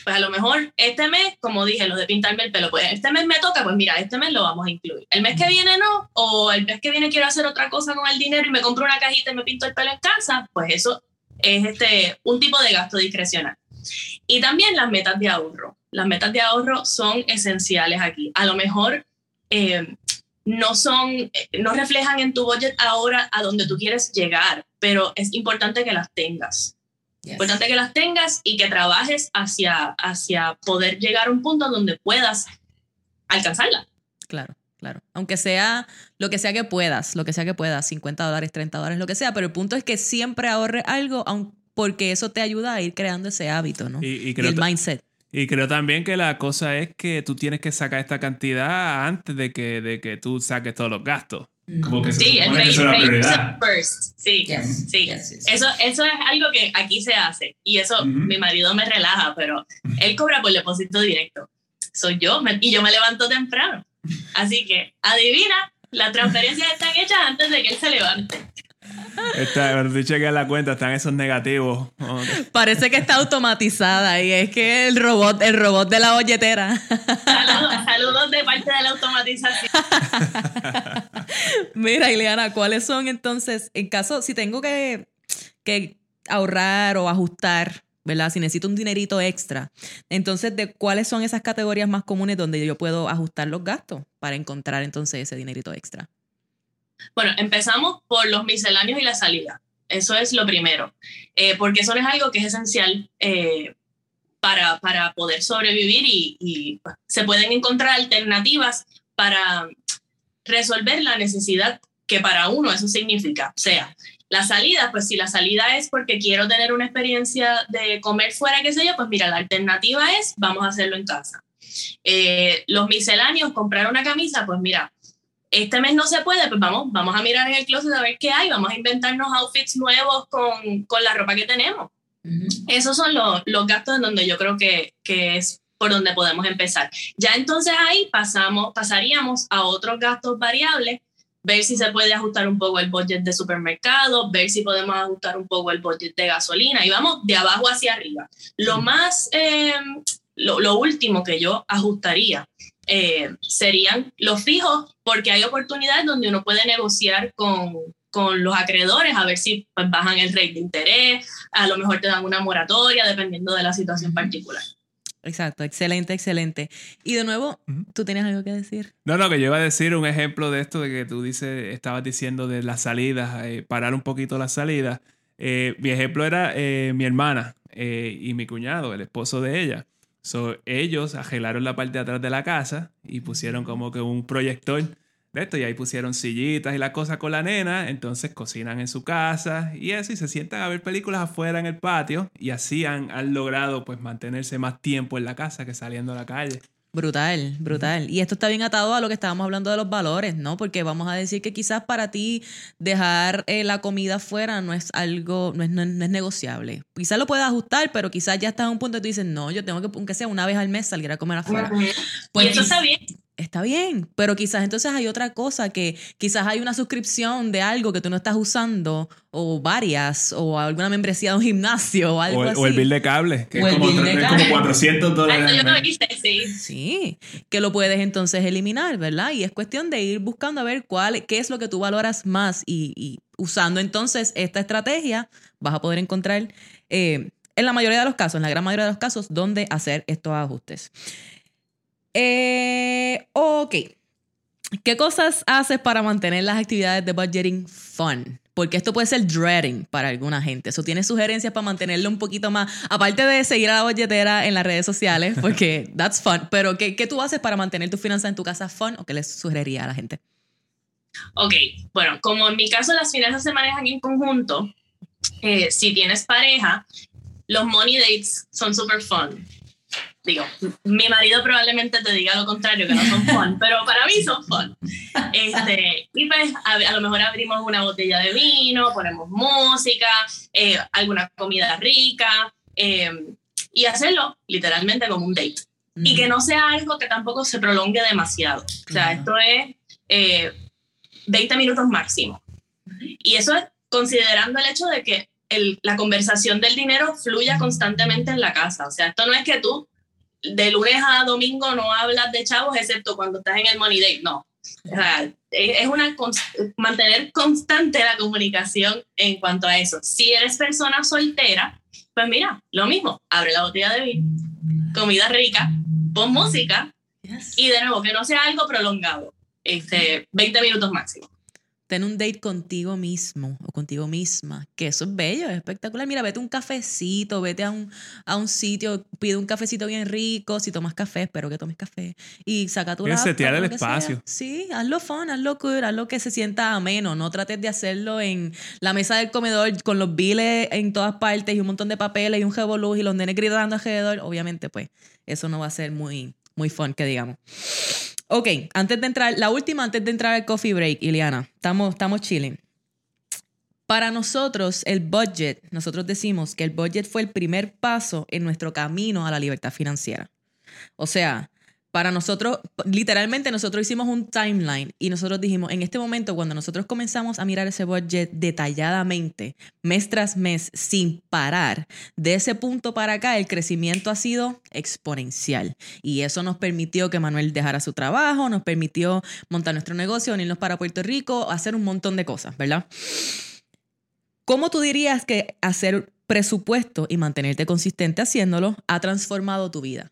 pues a lo mejor este mes, como dije, los de pintarme el pelo, pues este mes me toca, pues mira, este mes lo vamos a incluir. El mes que viene no, o el mes que viene quiero hacer otra cosa con el dinero y me compro una cajita y me pinto el pelo en casa, pues eso es este, un tipo de gasto discrecional. Y también las metas de ahorro. Las metas de ahorro son esenciales aquí. A lo mejor eh, no son, no reflejan en tu budget ahora a donde tú quieres llegar, pero es importante que las tengas. Importante que las tengas y que trabajes hacia, hacia poder llegar a un punto donde puedas alcanzarla. Claro, claro. Aunque sea lo que sea que puedas, lo que sea que puedas, 50 dólares, 30 dólares, lo que sea, pero el punto es que siempre ahorre algo, porque eso te ayuda a ir creando ese hábito, ¿no? Y, el mindset. Y creo también que la cosa es que tú tienes que sacar esta cantidad antes de que, de que tú saques todos los gastos. Como que sí, el rate, first. Sí, sí. Eso, eso es algo que aquí se hace. Y eso mi marido me relaja, pero [laughs] él cobra por depósito directo. Soy yo y yo me levanto temprano. Así que, adivina, las transferencias están hechas antes de que él se levante. Está, cuando tú chequeas la cuenta, están esos negativos. Parece que está automatizada y es que el robot, el robot de la bolletera. Saludos, saludos de parte de la automatización. [laughs] Mira, Ileana, ¿cuáles son entonces, en caso, si tengo que, que ahorrar o ajustar, ¿verdad? Si necesito un dinerito extra, entonces, ¿de cuáles son esas categorías más comunes donde yo puedo ajustar los gastos para encontrar entonces ese dinerito extra? Bueno, empezamos por los misceláneos y la salida. Eso es lo primero, eh, porque eso es algo que es esencial eh, para, para, poder sobrevivir y, y, pues, se pueden encontrar alternativas para resolver la necesidad que para uno eso significa. O sea, la salida, pues si la salida es porque quiero tener una experiencia de comer fuera, qué sé yo, pues mira, la alternativa es vamos a hacerlo en casa. Eh, los misceláneos, comprar una camisa, pues mira, este mes no se puede, pues vamos, vamos a mirar en el closet a ver qué hay, vamos a inventarnos outfits nuevos con, con la ropa que tenemos. Esos son los, los, gastos en donde yo creo que, que, es por donde podemos empezar. Ya entonces ahí pasamos, pasaríamos a otros gastos variables, ver si se puede ajustar un poco el budget de supermercado, ver si podemos ajustar un poco el budget de gasolina y vamos de abajo hacia arriba. Lo más, eh, lo, lo último que yo ajustaría eh, serían los fijos, porque hay oportunidades donde uno puede negociar con, con los acreedores a ver si pues, bajan el rate de interés, a lo mejor te dan una moratoria, dependiendo de la situación particular. Exacto, excelente, excelente. Y de nuevo, ¿tú tienes algo que decir? No, no, que yo iba a decir un ejemplo de esto de que tú dices, estabas diciendo de las salidas, eh, parar un poquito las salidas. Eh, mi ejemplo era eh, mi hermana eh, y mi cuñado, el esposo de ella. So, ellos arreglaron la parte de atrás de la casa y pusieron como que un proyector de esto y ahí pusieron sillitas y las cosas con la nena, entonces cocinan en su casa y así se sientan a ver películas afuera en el patio y así han, han logrado pues mantenerse más tiempo en la casa que saliendo a la calle. Brutal, brutal. Y esto está bien atado a lo que estábamos hablando de los valores, ¿no? Porque vamos a decir que quizás para ti dejar eh, la comida fuera no es algo, no es, no, no es negociable. Quizás lo puedes ajustar, pero quizás ya estás a un punto que tú dices, no, yo tengo que, aunque sea una vez al mes, salir a comer afuera. y eso está bien. Está bien, pero quizás entonces hay otra cosa que quizás hay una suscripción de algo que tú no estás usando o varias o alguna membresía de un gimnasio o algo O el, así. o el bill de cable, que O es el como, bill de tre- es cable. como 400 Ah, dólares. eso yo no viste, sí. Sí, que lo puedes entonces eliminar, ¿verdad? Y es cuestión de ir buscando a ver cuál, qué es lo que tú valoras más y, y usando entonces esta estrategia vas a poder encontrar eh, en la mayoría de los casos, en la gran mayoría de los casos, dónde hacer estos ajustes. Eh, ok. ¿Qué cosas haces para mantener las actividades de budgeting fun? Porque esto puede ser dreading para alguna gente. Eso tiene sugerencias para mantenerlo un poquito más. Aparte de seguir a la budgetera en las redes sociales, [laughs] porque that's fun. Pero ¿qué, qué tú haces para mantener tus finanzas en tu casa fun o qué les sugeriría a la gente? Ok, bueno, como en mi caso las finanzas se manejan en conjunto, eh, si tienes pareja, los money dates son super fun. Digo, mi marido probablemente te diga lo contrario, que no son fun, [laughs] pero para mí son fun. Este, y pues a, a lo mejor abrimos una botella de vino, ponemos música, eh, alguna comida rica, eh, y hacerlo literalmente como un date. Y que no sea algo que tampoco se prolongue demasiado. O sea, esto es eh, 20 minutos máximo. Y eso es considerando el hecho de que el- la conversación del dinero fluya constantemente en la casa. O sea, esto no es que tú de lunes a domingo no hablas de chavos, excepto cuando estás en el money date. No. O sea, es una mantener constante la comunicación en cuanto a eso. Si eres persona soltera, pues mira, lo mismo, abre la botella de vino, comida rica, pon música y de nuevo que no sea algo prolongado, este, 20 minutos máximo. Ten un date contigo mismo o contigo misma, que eso es bello, es espectacular. Mira, vete a un cafecito, vete a un, a un sitio, pide un cafecito bien rico, si tomas café, espero que tomes café, y saca tu laptop, setear el que sea. espacio. Sí, hazlo fun, hazlo cool, hazlo que se sienta ameno, no trates de hacerlo en la mesa del comedor con los biles en todas partes y un montón de papeles y un revolú y los nenes gritando alrededor. Obviamente, pues, eso no va a ser muy, muy fun, que digamos. Ok, antes de entrar, la última antes de entrar al coffee break, Iliana, estamos, estamos chilling. Para nosotros, el budget, nosotros decimos que el budget fue el primer paso en nuestro camino a la libertad financiera. O sea, para nosotros, literalmente nosotros hicimos un timeline y nosotros dijimos, en este momento, cuando nosotros comenzamos a mirar ese budget detalladamente, mes tras mes, sin parar, de ese punto para acá, el crecimiento ha sido exponencial. Y eso nos permitió que Manuel dejara su trabajo, nos permitió montar nuestro negocio, venirnos para Puerto Rico, hacer un montón de cosas, ¿verdad? ¿Cómo tú dirías que hacer presupuesto y mantenerte consistente haciéndolo ha transformado tu vida?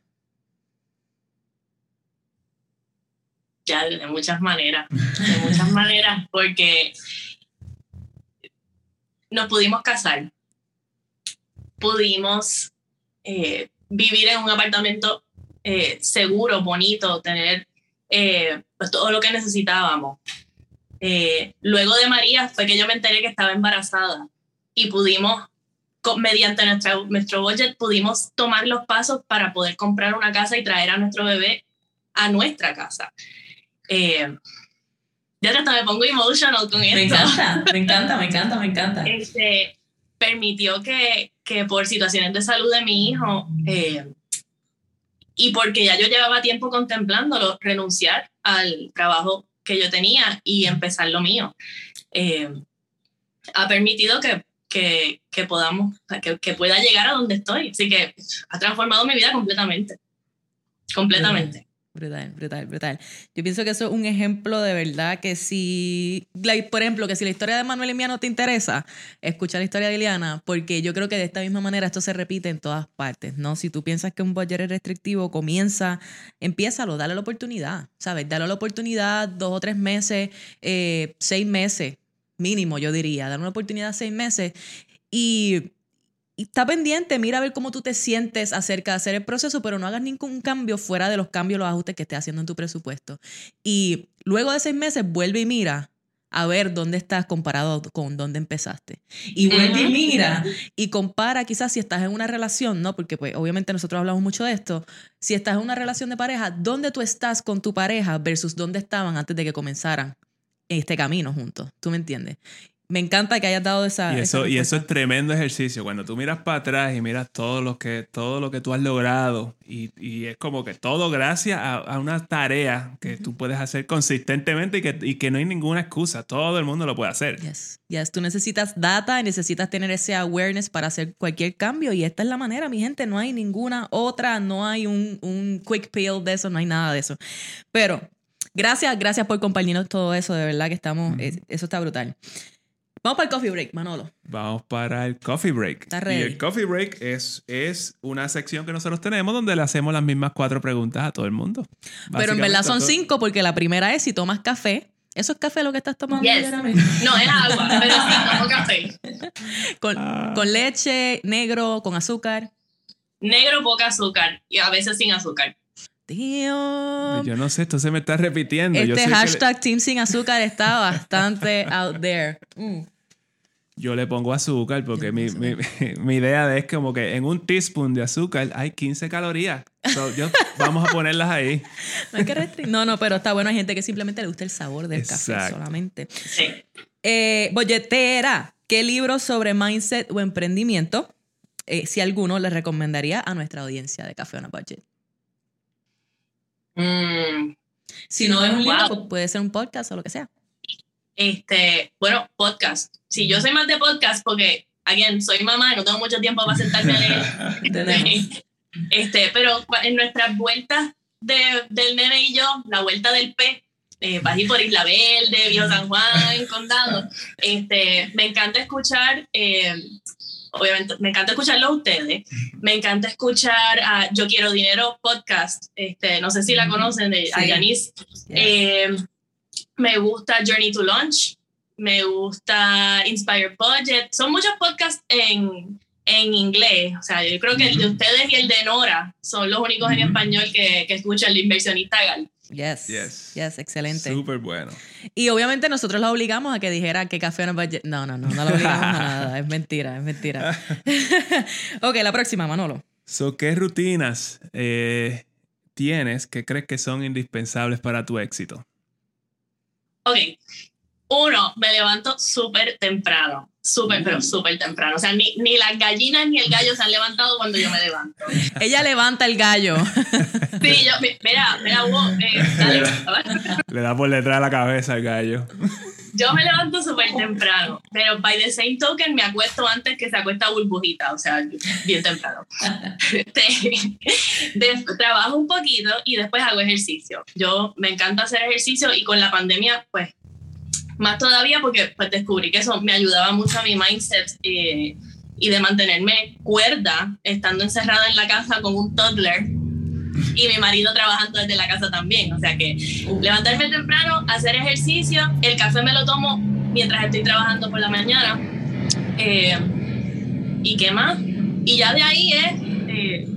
De muchas maneras, de muchas [laughs] maneras, porque nos pudimos casar, pudimos eh, vivir en un apartamento eh, seguro, bonito, tener eh, pues, todo lo que necesitábamos. Eh, luego de María fue que yo me enteré que estaba embarazada y pudimos, co- mediante nuestra, nuestro budget, pudimos tomar los pasos para poder comprar una casa y traer a nuestro bebé a nuestra casa. Eh, ya hasta me pongo emotional con Me esto. encanta, me encanta, me encanta, me encanta. Este, permitió que, que por situaciones de salud de mi hijo eh, y porque ya yo llevaba tiempo contemplándolo, renunciar al trabajo que yo tenía y empezar lo mío. Eh, ha permitido que, que, que podamos, que, que pueda llegar a donde estoy. Así que ha transformado mi vida completamente. Completamente. Brutal, brutal, brutal. Yo pienso que eso es un ejemplo de verdad que si, por ejemplo, que si la historia de Manuel y mía no te interesa, escucha la historia de Iliana, porque yo creo que de esta misma manera esto se repite en todas partes, ¿no? Si tú piensas que un budget es restrictivo, comienza, empiézalo, dale la oportunidad, ¿sabes? Dale la oportunidad dos o tres meses, eh, seis meses, mínimo, yo diría, dale una oportunidad seis meses y está pendiente, mira a ver cómo tú te sientes acerca de hacer el proceso, pero no hagas ningún cambio fuera de los cambios, los ajustes que estés haciendo en tu presupuesto. Y luego de seis meses, vuelve y mira a ver dónde estás comparado con dónde empezaste. Y vuelve y mira y compara quizás si estás en una relación, ¿no? Porque pues obviamente nosotros hablamos mucho de esto. Si estás en una relación de pareja, ¿dónde tú estás con tu pareja versus dónde estaban antes de que comenzaran este camino juntos? ¿Tú me entiendes? Me encanta que hayas dado esa. Y esa eso, y eso es tremendo ejercicio. Cuando tú miras para atrás y miras todo lo que, todo lo que tú has logrado, y, y es como que todo gracias a, a una tarea que tú puedes hacer consistentemente y que, y que no hay ninguna excusa. Todo el mundo lo puede hacer. Yes. Yes. Tú necesitas data y necesitas tener ese awareness para hacer cualquier cambio. Y esta es la manera, mi gente. No hay ninguna otra, no hay un, un quick pill de eso, no hay nada de eso. Pero gracias, gracias por compartirnos todo eso. De verdad que estamos, es- eso está brutal. Vamos para el coffee break, Manolo. Vamos para el coffee break. Está Y el coffee break es, es una sección que nosotros tenemos donde le hacemos las mismas cuatro preguntas a todo el mundo. Pero en verdad son cinco porque la primera es si tomas café. ¿Eso es café lo que estás tomando? Yes. [laughs] No, es agua, pero sí, tomo café. [laughs] Con, Ah. con leche, negro, con azúcar. Negro, poca azúcar y a veces sin azúcar. Damn. Yo no sé, esto se me está repitiendo. Yo Este sé que le- hashtag Team Sin Azúcar está bastante out there. Mm. Yo le pongo azúcar porque mi, mi, [laughs] mi idea es como que en un teaspoon de azúcar hay 15 calorías. So, yo, vamos a ponerlas ahí. No hay que No, no, pero está bueno. Hay gente que simplemente le gusta el sabor del café solamente. Sí. Eh, bolletera, ¿qué libro sobre mindset o emprendimiento, eh, si alguno, le recomendaría a nuestra audiencia de Café on a Budget? Mm, Si no es un libro, Wow. pues puede ser un podcast o lo que sea. este, bueno, podcast. Si yo soy más de podcast porque, again, soy mamá no tengo mucho tiempo para sentarme a leer. [laughs] [laughs] Este, pero en nuestras vueltas de, del nene y yo, la vuelta del P, eh, vas por Isla Verde, Viejo San Juan, Condado. [laughs] Este, me encanta escuchar, eh, obviamente, me encanta escucharlo a ustedes. Me encanta escuchar a Yo Quiero Dinero podcast. Este, no sé si la conocen, de Sí. Ayanis. Eh, me gusta Journey to Launch. Me gusta Inspire Budget. Son muchos podcasts en, en inglés. O sea, yo creo que el de ustedes y el de Nora son los únicos en español que, que escucha el inversionista Gal. Yes. Yes. Yes, excelente. Súper bueno. Y obviamente nosotros la obligamos a que dijera que Café on a Budget. No, no, no, no la obligamos a [laughs] nada. Es mentira, es mentira. [laughs] ok, la próxima, Manolo. So, ¿Qué rutinas eh, tienes que crees que son indispensables para tu éxito? Ok. Uno, me levanto súper temprano. Súper, pero súper temprano. O sea, ni, ni las gallinas ni el gallo se han levantado cuando yo me levanto. [laughs] Ella levanta el gallo. [laughs] Sí, yo, mi- mira, mira, Hugo, eh, dale. [laughs] Le da por detrás de la cabeza al gallo. Yo me levanto súper temprano, pero by the same token me acuesto antes que se acuesta burbujita, o sea, bien temprano. Este, de- trabajo un poquito y después hago ejercicio. Yo me encanta hacer ejercicio y con la pandemia, pues, más todavía porque pues, descubrí que eso me ayudaba mucho a mi mindset eh, y de mantenerme cuerda estando encerrada en la casa con un toddler y mi marido trabajando desde la casa también. O sea que levantarme temprano, hacer ejercicio, el café me lo tomo mientras estoy trabajando por la mañana. Eh, ¿Y qué más? Y ya de ahí es eh,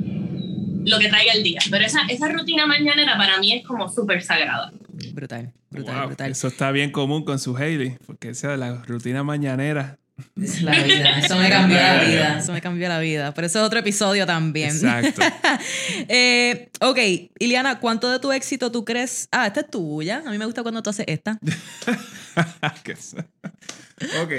lo que traiga el día. Pero esa, esa rutina mañanera para mí es como súper sagrada. Brutal, brutal, Wow, brutal. Eso está bien común con su Hailey, porque esa de la rutina mañanera. Es la vida. Eso me cambió la vida. Eso me cambió la vida. Pero eso es otro episodio también. Exacto. [laughs] Eh, ok, Iliana, ¿cuánto de tu éxito tú crees? Ah, esta es tuya. A mí me gusta cuando tú haces esta. [laughs] Ok.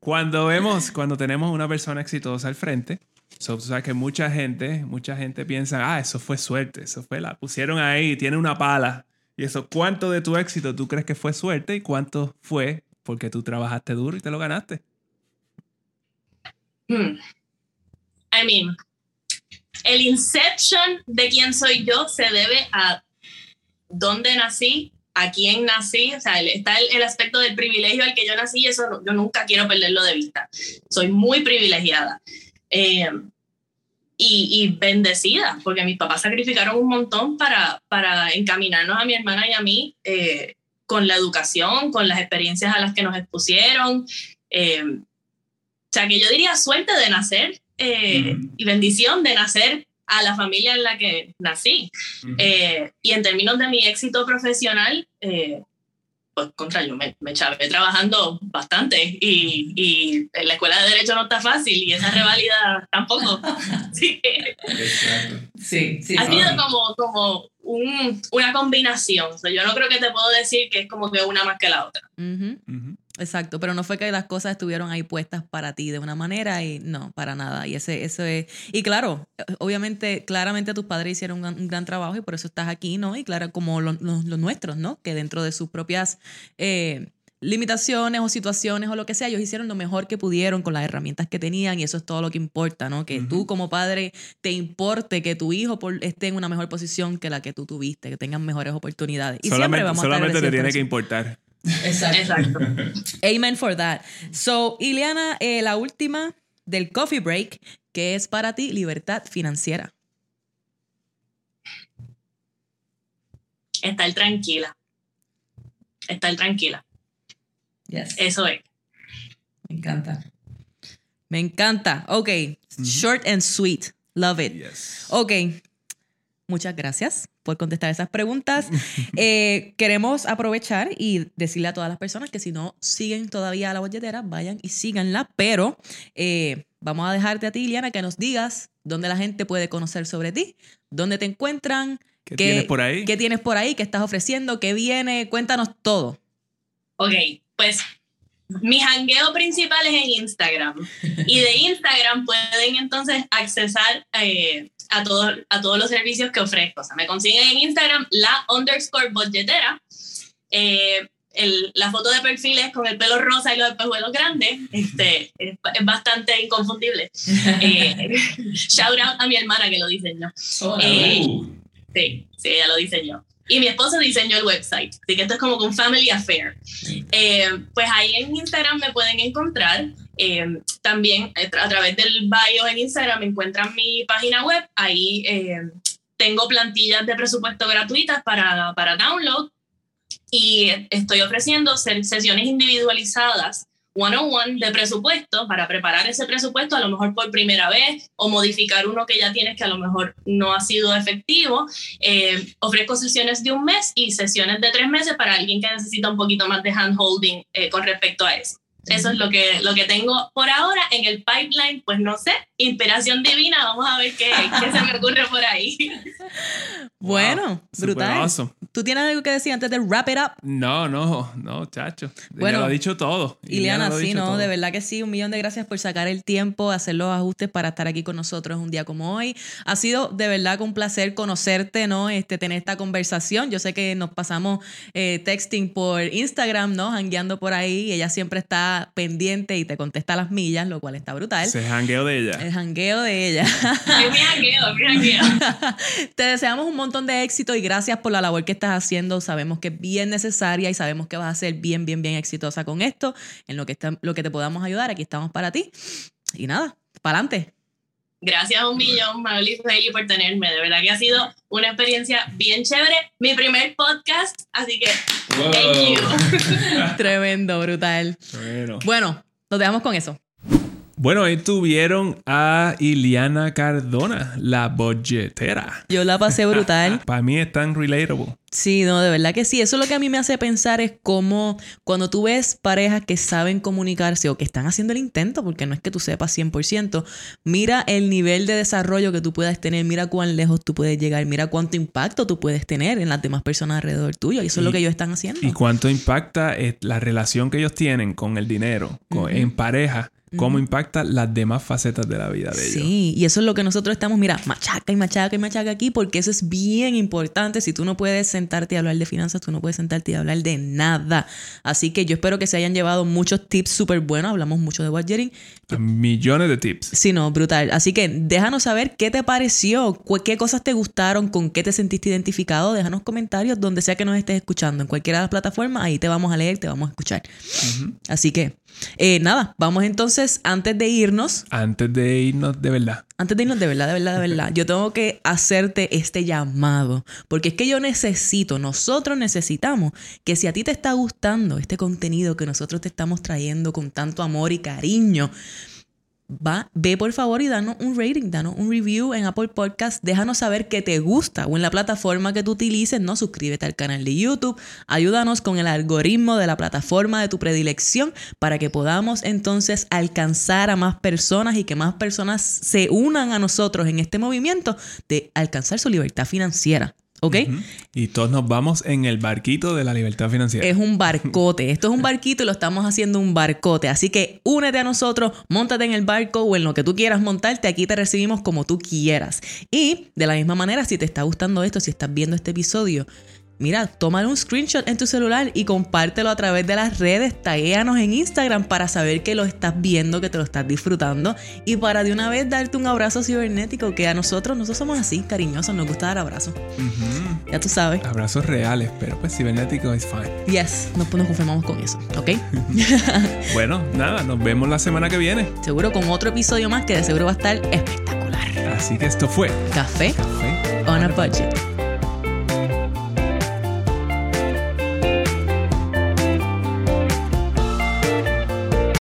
Cuando vemos, cuando tenemos una persona exitosa al frente, so, tú sabes que mucha gente, mucha gente piensa, ah, eso fue suerte, eso fue la pusieron ahí, tiene una pala. Y eso, ¿cuánto de tu éxito tú crees que fue suerte y cuánto fue porque tú trabajaste duro y te lo ganaste? Hmm. I mean, el inception de quién soy yo se debe a dónde nací, a quién nací, o sea, está el, aspecto del privilegio al que yo nací y eso yo nunca quiero perderlo de vista. Soy muy privilegiada eh, y, y bendecida, porque mis papás sacrificaron un montón para, para encaminarnos a mi hermana y a mí eh, con la educación, con las experiencias a las que nos expusieron. eh, o sea, que yo diría suerte de nacer eh, y bendición de nacer a la familia en la que nací. Eh, y en términos de mi éxito profesional, eh, pues contra yo me, me chavé trabajando bastante y, y en la escuela de derecho no está fácil y esa revalida tampoco. [laughs] Que Sí, sí. ha sí. sido como, como un- una combinación. O sea, yo no creo que te puedo decir que es como que una más que la otra. Exacto, pero no fue que las cosas estuvieron ahí puestas para ti de una manera y no, para nada. Y ese, eso es. Y claro, obviamente, claramente tus padres hicieron un, gran- un gran trabajo y por eso estás aquí, ¿no? Y claro, como lo- lo- los nuestros, ¿no? Que dentro de sus propias eh, limitaciones o situaciones o lo que sea, ellos hicieron lo mejor que pudieron con las herramientas que tenían y eso es todo lo que importa, ¿no? Que tú como padre te importe que tu hijo por- esté en una mejor posición que la que tú tuviste, que tengan mejores oportunidades. Y siempre solamente vamos a estar solamente te tiene que importar. Exacto. Exacto. Amen for that. So, Ileana, eh, la última del coffee break, que es para ti libertad financiera. Estar tranquila. Estar tranquila. Yes. Eso es. Me encanta. Me encanta. Ok, short and sweet. Love it. Yes. Ok, muchas gracias por contestar esas preguntas. [laughs] Eh, queremos aprovechar y decirle a todas las personas que si no siguen todavía a la bolletera, vayan y síganla, pero eh, vamos a dejarte a ti, Ileana, que nos digas dónde la gente puede conocer sobre ti, dónde te encuentran, ¿Qué tienes por ahí? ¿Qué tienes por ahí? ¿Qué estás ofreciendo? ¿Qué viene? Cuéntanos todo. Ok, pues mi jangueo principal es en Instagram. [laughs] Y de Instagram pueden entonces accesar eh, a, todo- a todos los servicios que ofrezco. O sea, me consiguen en Instagram la underscore budgetera. Eh, el- la foto de perfil es con el pelo rosa y los espejuelos grandes. Este, [laughs] es, es bastante inconfundible. [laughs] Eh, shout out a mi hermana que lo diseñó. Eh, hola. Sí, sí, ella lo diseñó. Y mi esposo diseñó el website. Así que esto es como un family affair. Eh, pues ahí en Instagram me pueden encontrar. Eh, también a través del bio en Instagram encuentran mi página web. Ahí eh, tengo plantillas de presupuesto gratuitas para, para download. Y estoy ofreciendo se- sesiones individualizadas one-on-one de presupuesto para preparar ese presupuesto a lo mejor por primera vez o modificar uno que ya tienes que a lo mejor no ha sido efectivo. Eh, ofrezco sesiones de un mes y sesiones de tres meses para alguien que necesita un poquito más de hand-holding eh, con respecto a eso. Eso es lo que, lo que tengo por ahora en el pipeline, pues no sé, inspiración divina, vamos a ver qué, qué se me ocurre por ahí. [laughs] Bueno, brutal. ¿Tú tienes algo que decir antes de wrap it up? No, no, no, chacho. Bueno, lo ha dicho todo. Ileana, sí, dicho no, todo. de verdad que sí. Un millón de gracias por sacar el tiempo, hacer los ajustes para estar aquí con nosotros un día como hoy. Ha sido de verdad un placer conocerte, ¿no? Este, tener esta conversación. Yo sé que nos pasamos eh, texting por Instagram, ¿no? Hangueando por ahí. Y ella siempre está pendiente y te contesta las millas, lo cual está brutal. Ese jangueo de ella. El jangueo de ella. Es mi jangueo, es mi jangueo. [laughs] Te deseamos un montón de éxito y gracias por la labor que estás haciendo. Sabemos que es bien necesaria y sabemos que vas a ser bien, bien, bien exitosa con esto. En lo que, está- lo que te podamos ayudar, aquí estamos para ti. Y nada, para adelante. Gracias a un millón, Magali y Hailey, por tenerme. De verdad que ha sido una experiencia bien chévere. Mi primer podcast, así que thank you. [laughs] Tremendo, brutal. Bueno. Bueno, nos dejamos con eso. Bueno, ahí tuvieron a Iliana Cardona, la bolletera. Yo la pasé brutal. [laughs] Para mí es tan relatable. Sí, no, de verdad que sí. Eso es lo que a mí me hace pensar es cómo cuando tú ves parejas que saben comunicarse o que están haciendo el intento, porque no es que tú sepas 100%, mira el nivel de desarrollo que tú puedas tener, mira cuán lejos tú puedes llegar, mira cuánto impacto tú puedes tener en las demás personas alrededor tuyo. Y eso es lo que ellos están haciendo. Y cuánto impacta eh, la relación que ellos tienen con el dinero, con- en pareja, cómo impacta las demás facetas de la vida de ellos. Sí, y eso es lo que nosotros estamos, mira, machaca y machaca y machaca aquí, porque eso es bien importante. Si tú no puedes sentarte y hablar de finanzas, tú no puedes sentarte y hablar de nada. Así que yo espero que se hayan llevado muchos tips súper buenos. Hablamos mucho de budgeting. Millones de tips. Sí, no, brutal. Así que déjanos saber qué te pareció, qué cosas te gustaron, con qué te sentiste identificado. Déjanos comentarios donde sea que nos estés escuchando, en cualquiera de las plataformas. Ahí te vamos a leer, te vamos a escuchar. Así que, eh, nada, vamos entonces, antes de irnos, Antes de irnos de verdad. antes de irnos, de verdad, de verdad, de [laughs] verdad, yo tengo que hacerte este llamado, porque es que yo necesito, nosotros necesitamos que si a ti te está gustando este contenido que nosotros te estamos trayendo con tanto amor y cariño, va, ve por favor y danos un rating, danos un review en Apple Podcast, déjanos saber qué te gusta o en la plataforma que tú utilices, ¿no? Suscríbete al canal de YouTube, ayúdanos con el algoritmo de la plataforma de tu predilección para que podamos entonces alcanzar a más personas y que más personas se unan a nosotros en este movimiento de alcanzar su libertad financiera. ¿Ok? Y todos nos vamos en el barquito de la libertad financiera. Es un [laughs] barcote. Esto es un barquito y lo estamos haciendo un barcote. Así que únete a nosotros, montate en el barco o en lo que tú quieras montarte. Aquí te recibimos como tú quieras. Y de la misma manera, si te está gustando esto, si estás viendo este episodio, Mira, toma un screenshot en tu celular y compártelo a través de las redes. Taguéanos en Instagram para saber que lo estás viendo, que te lo estás disfrutando y para de una vez darte un abrazo cibernético que a nosotros, nosotros somos así, cariñosos, nos gusta dar abrazos. Ya tú sabes. Abrazos reales, pero pues cibernético es fine. Yes, nos, nos confirmamos con eso, ¿ok? [laughs] bueno, nada, nos vemos la semana que viene. Seguro con otro episodio más que de seguro va a estar espectacular. Así que esto fue Café, Café on a budget.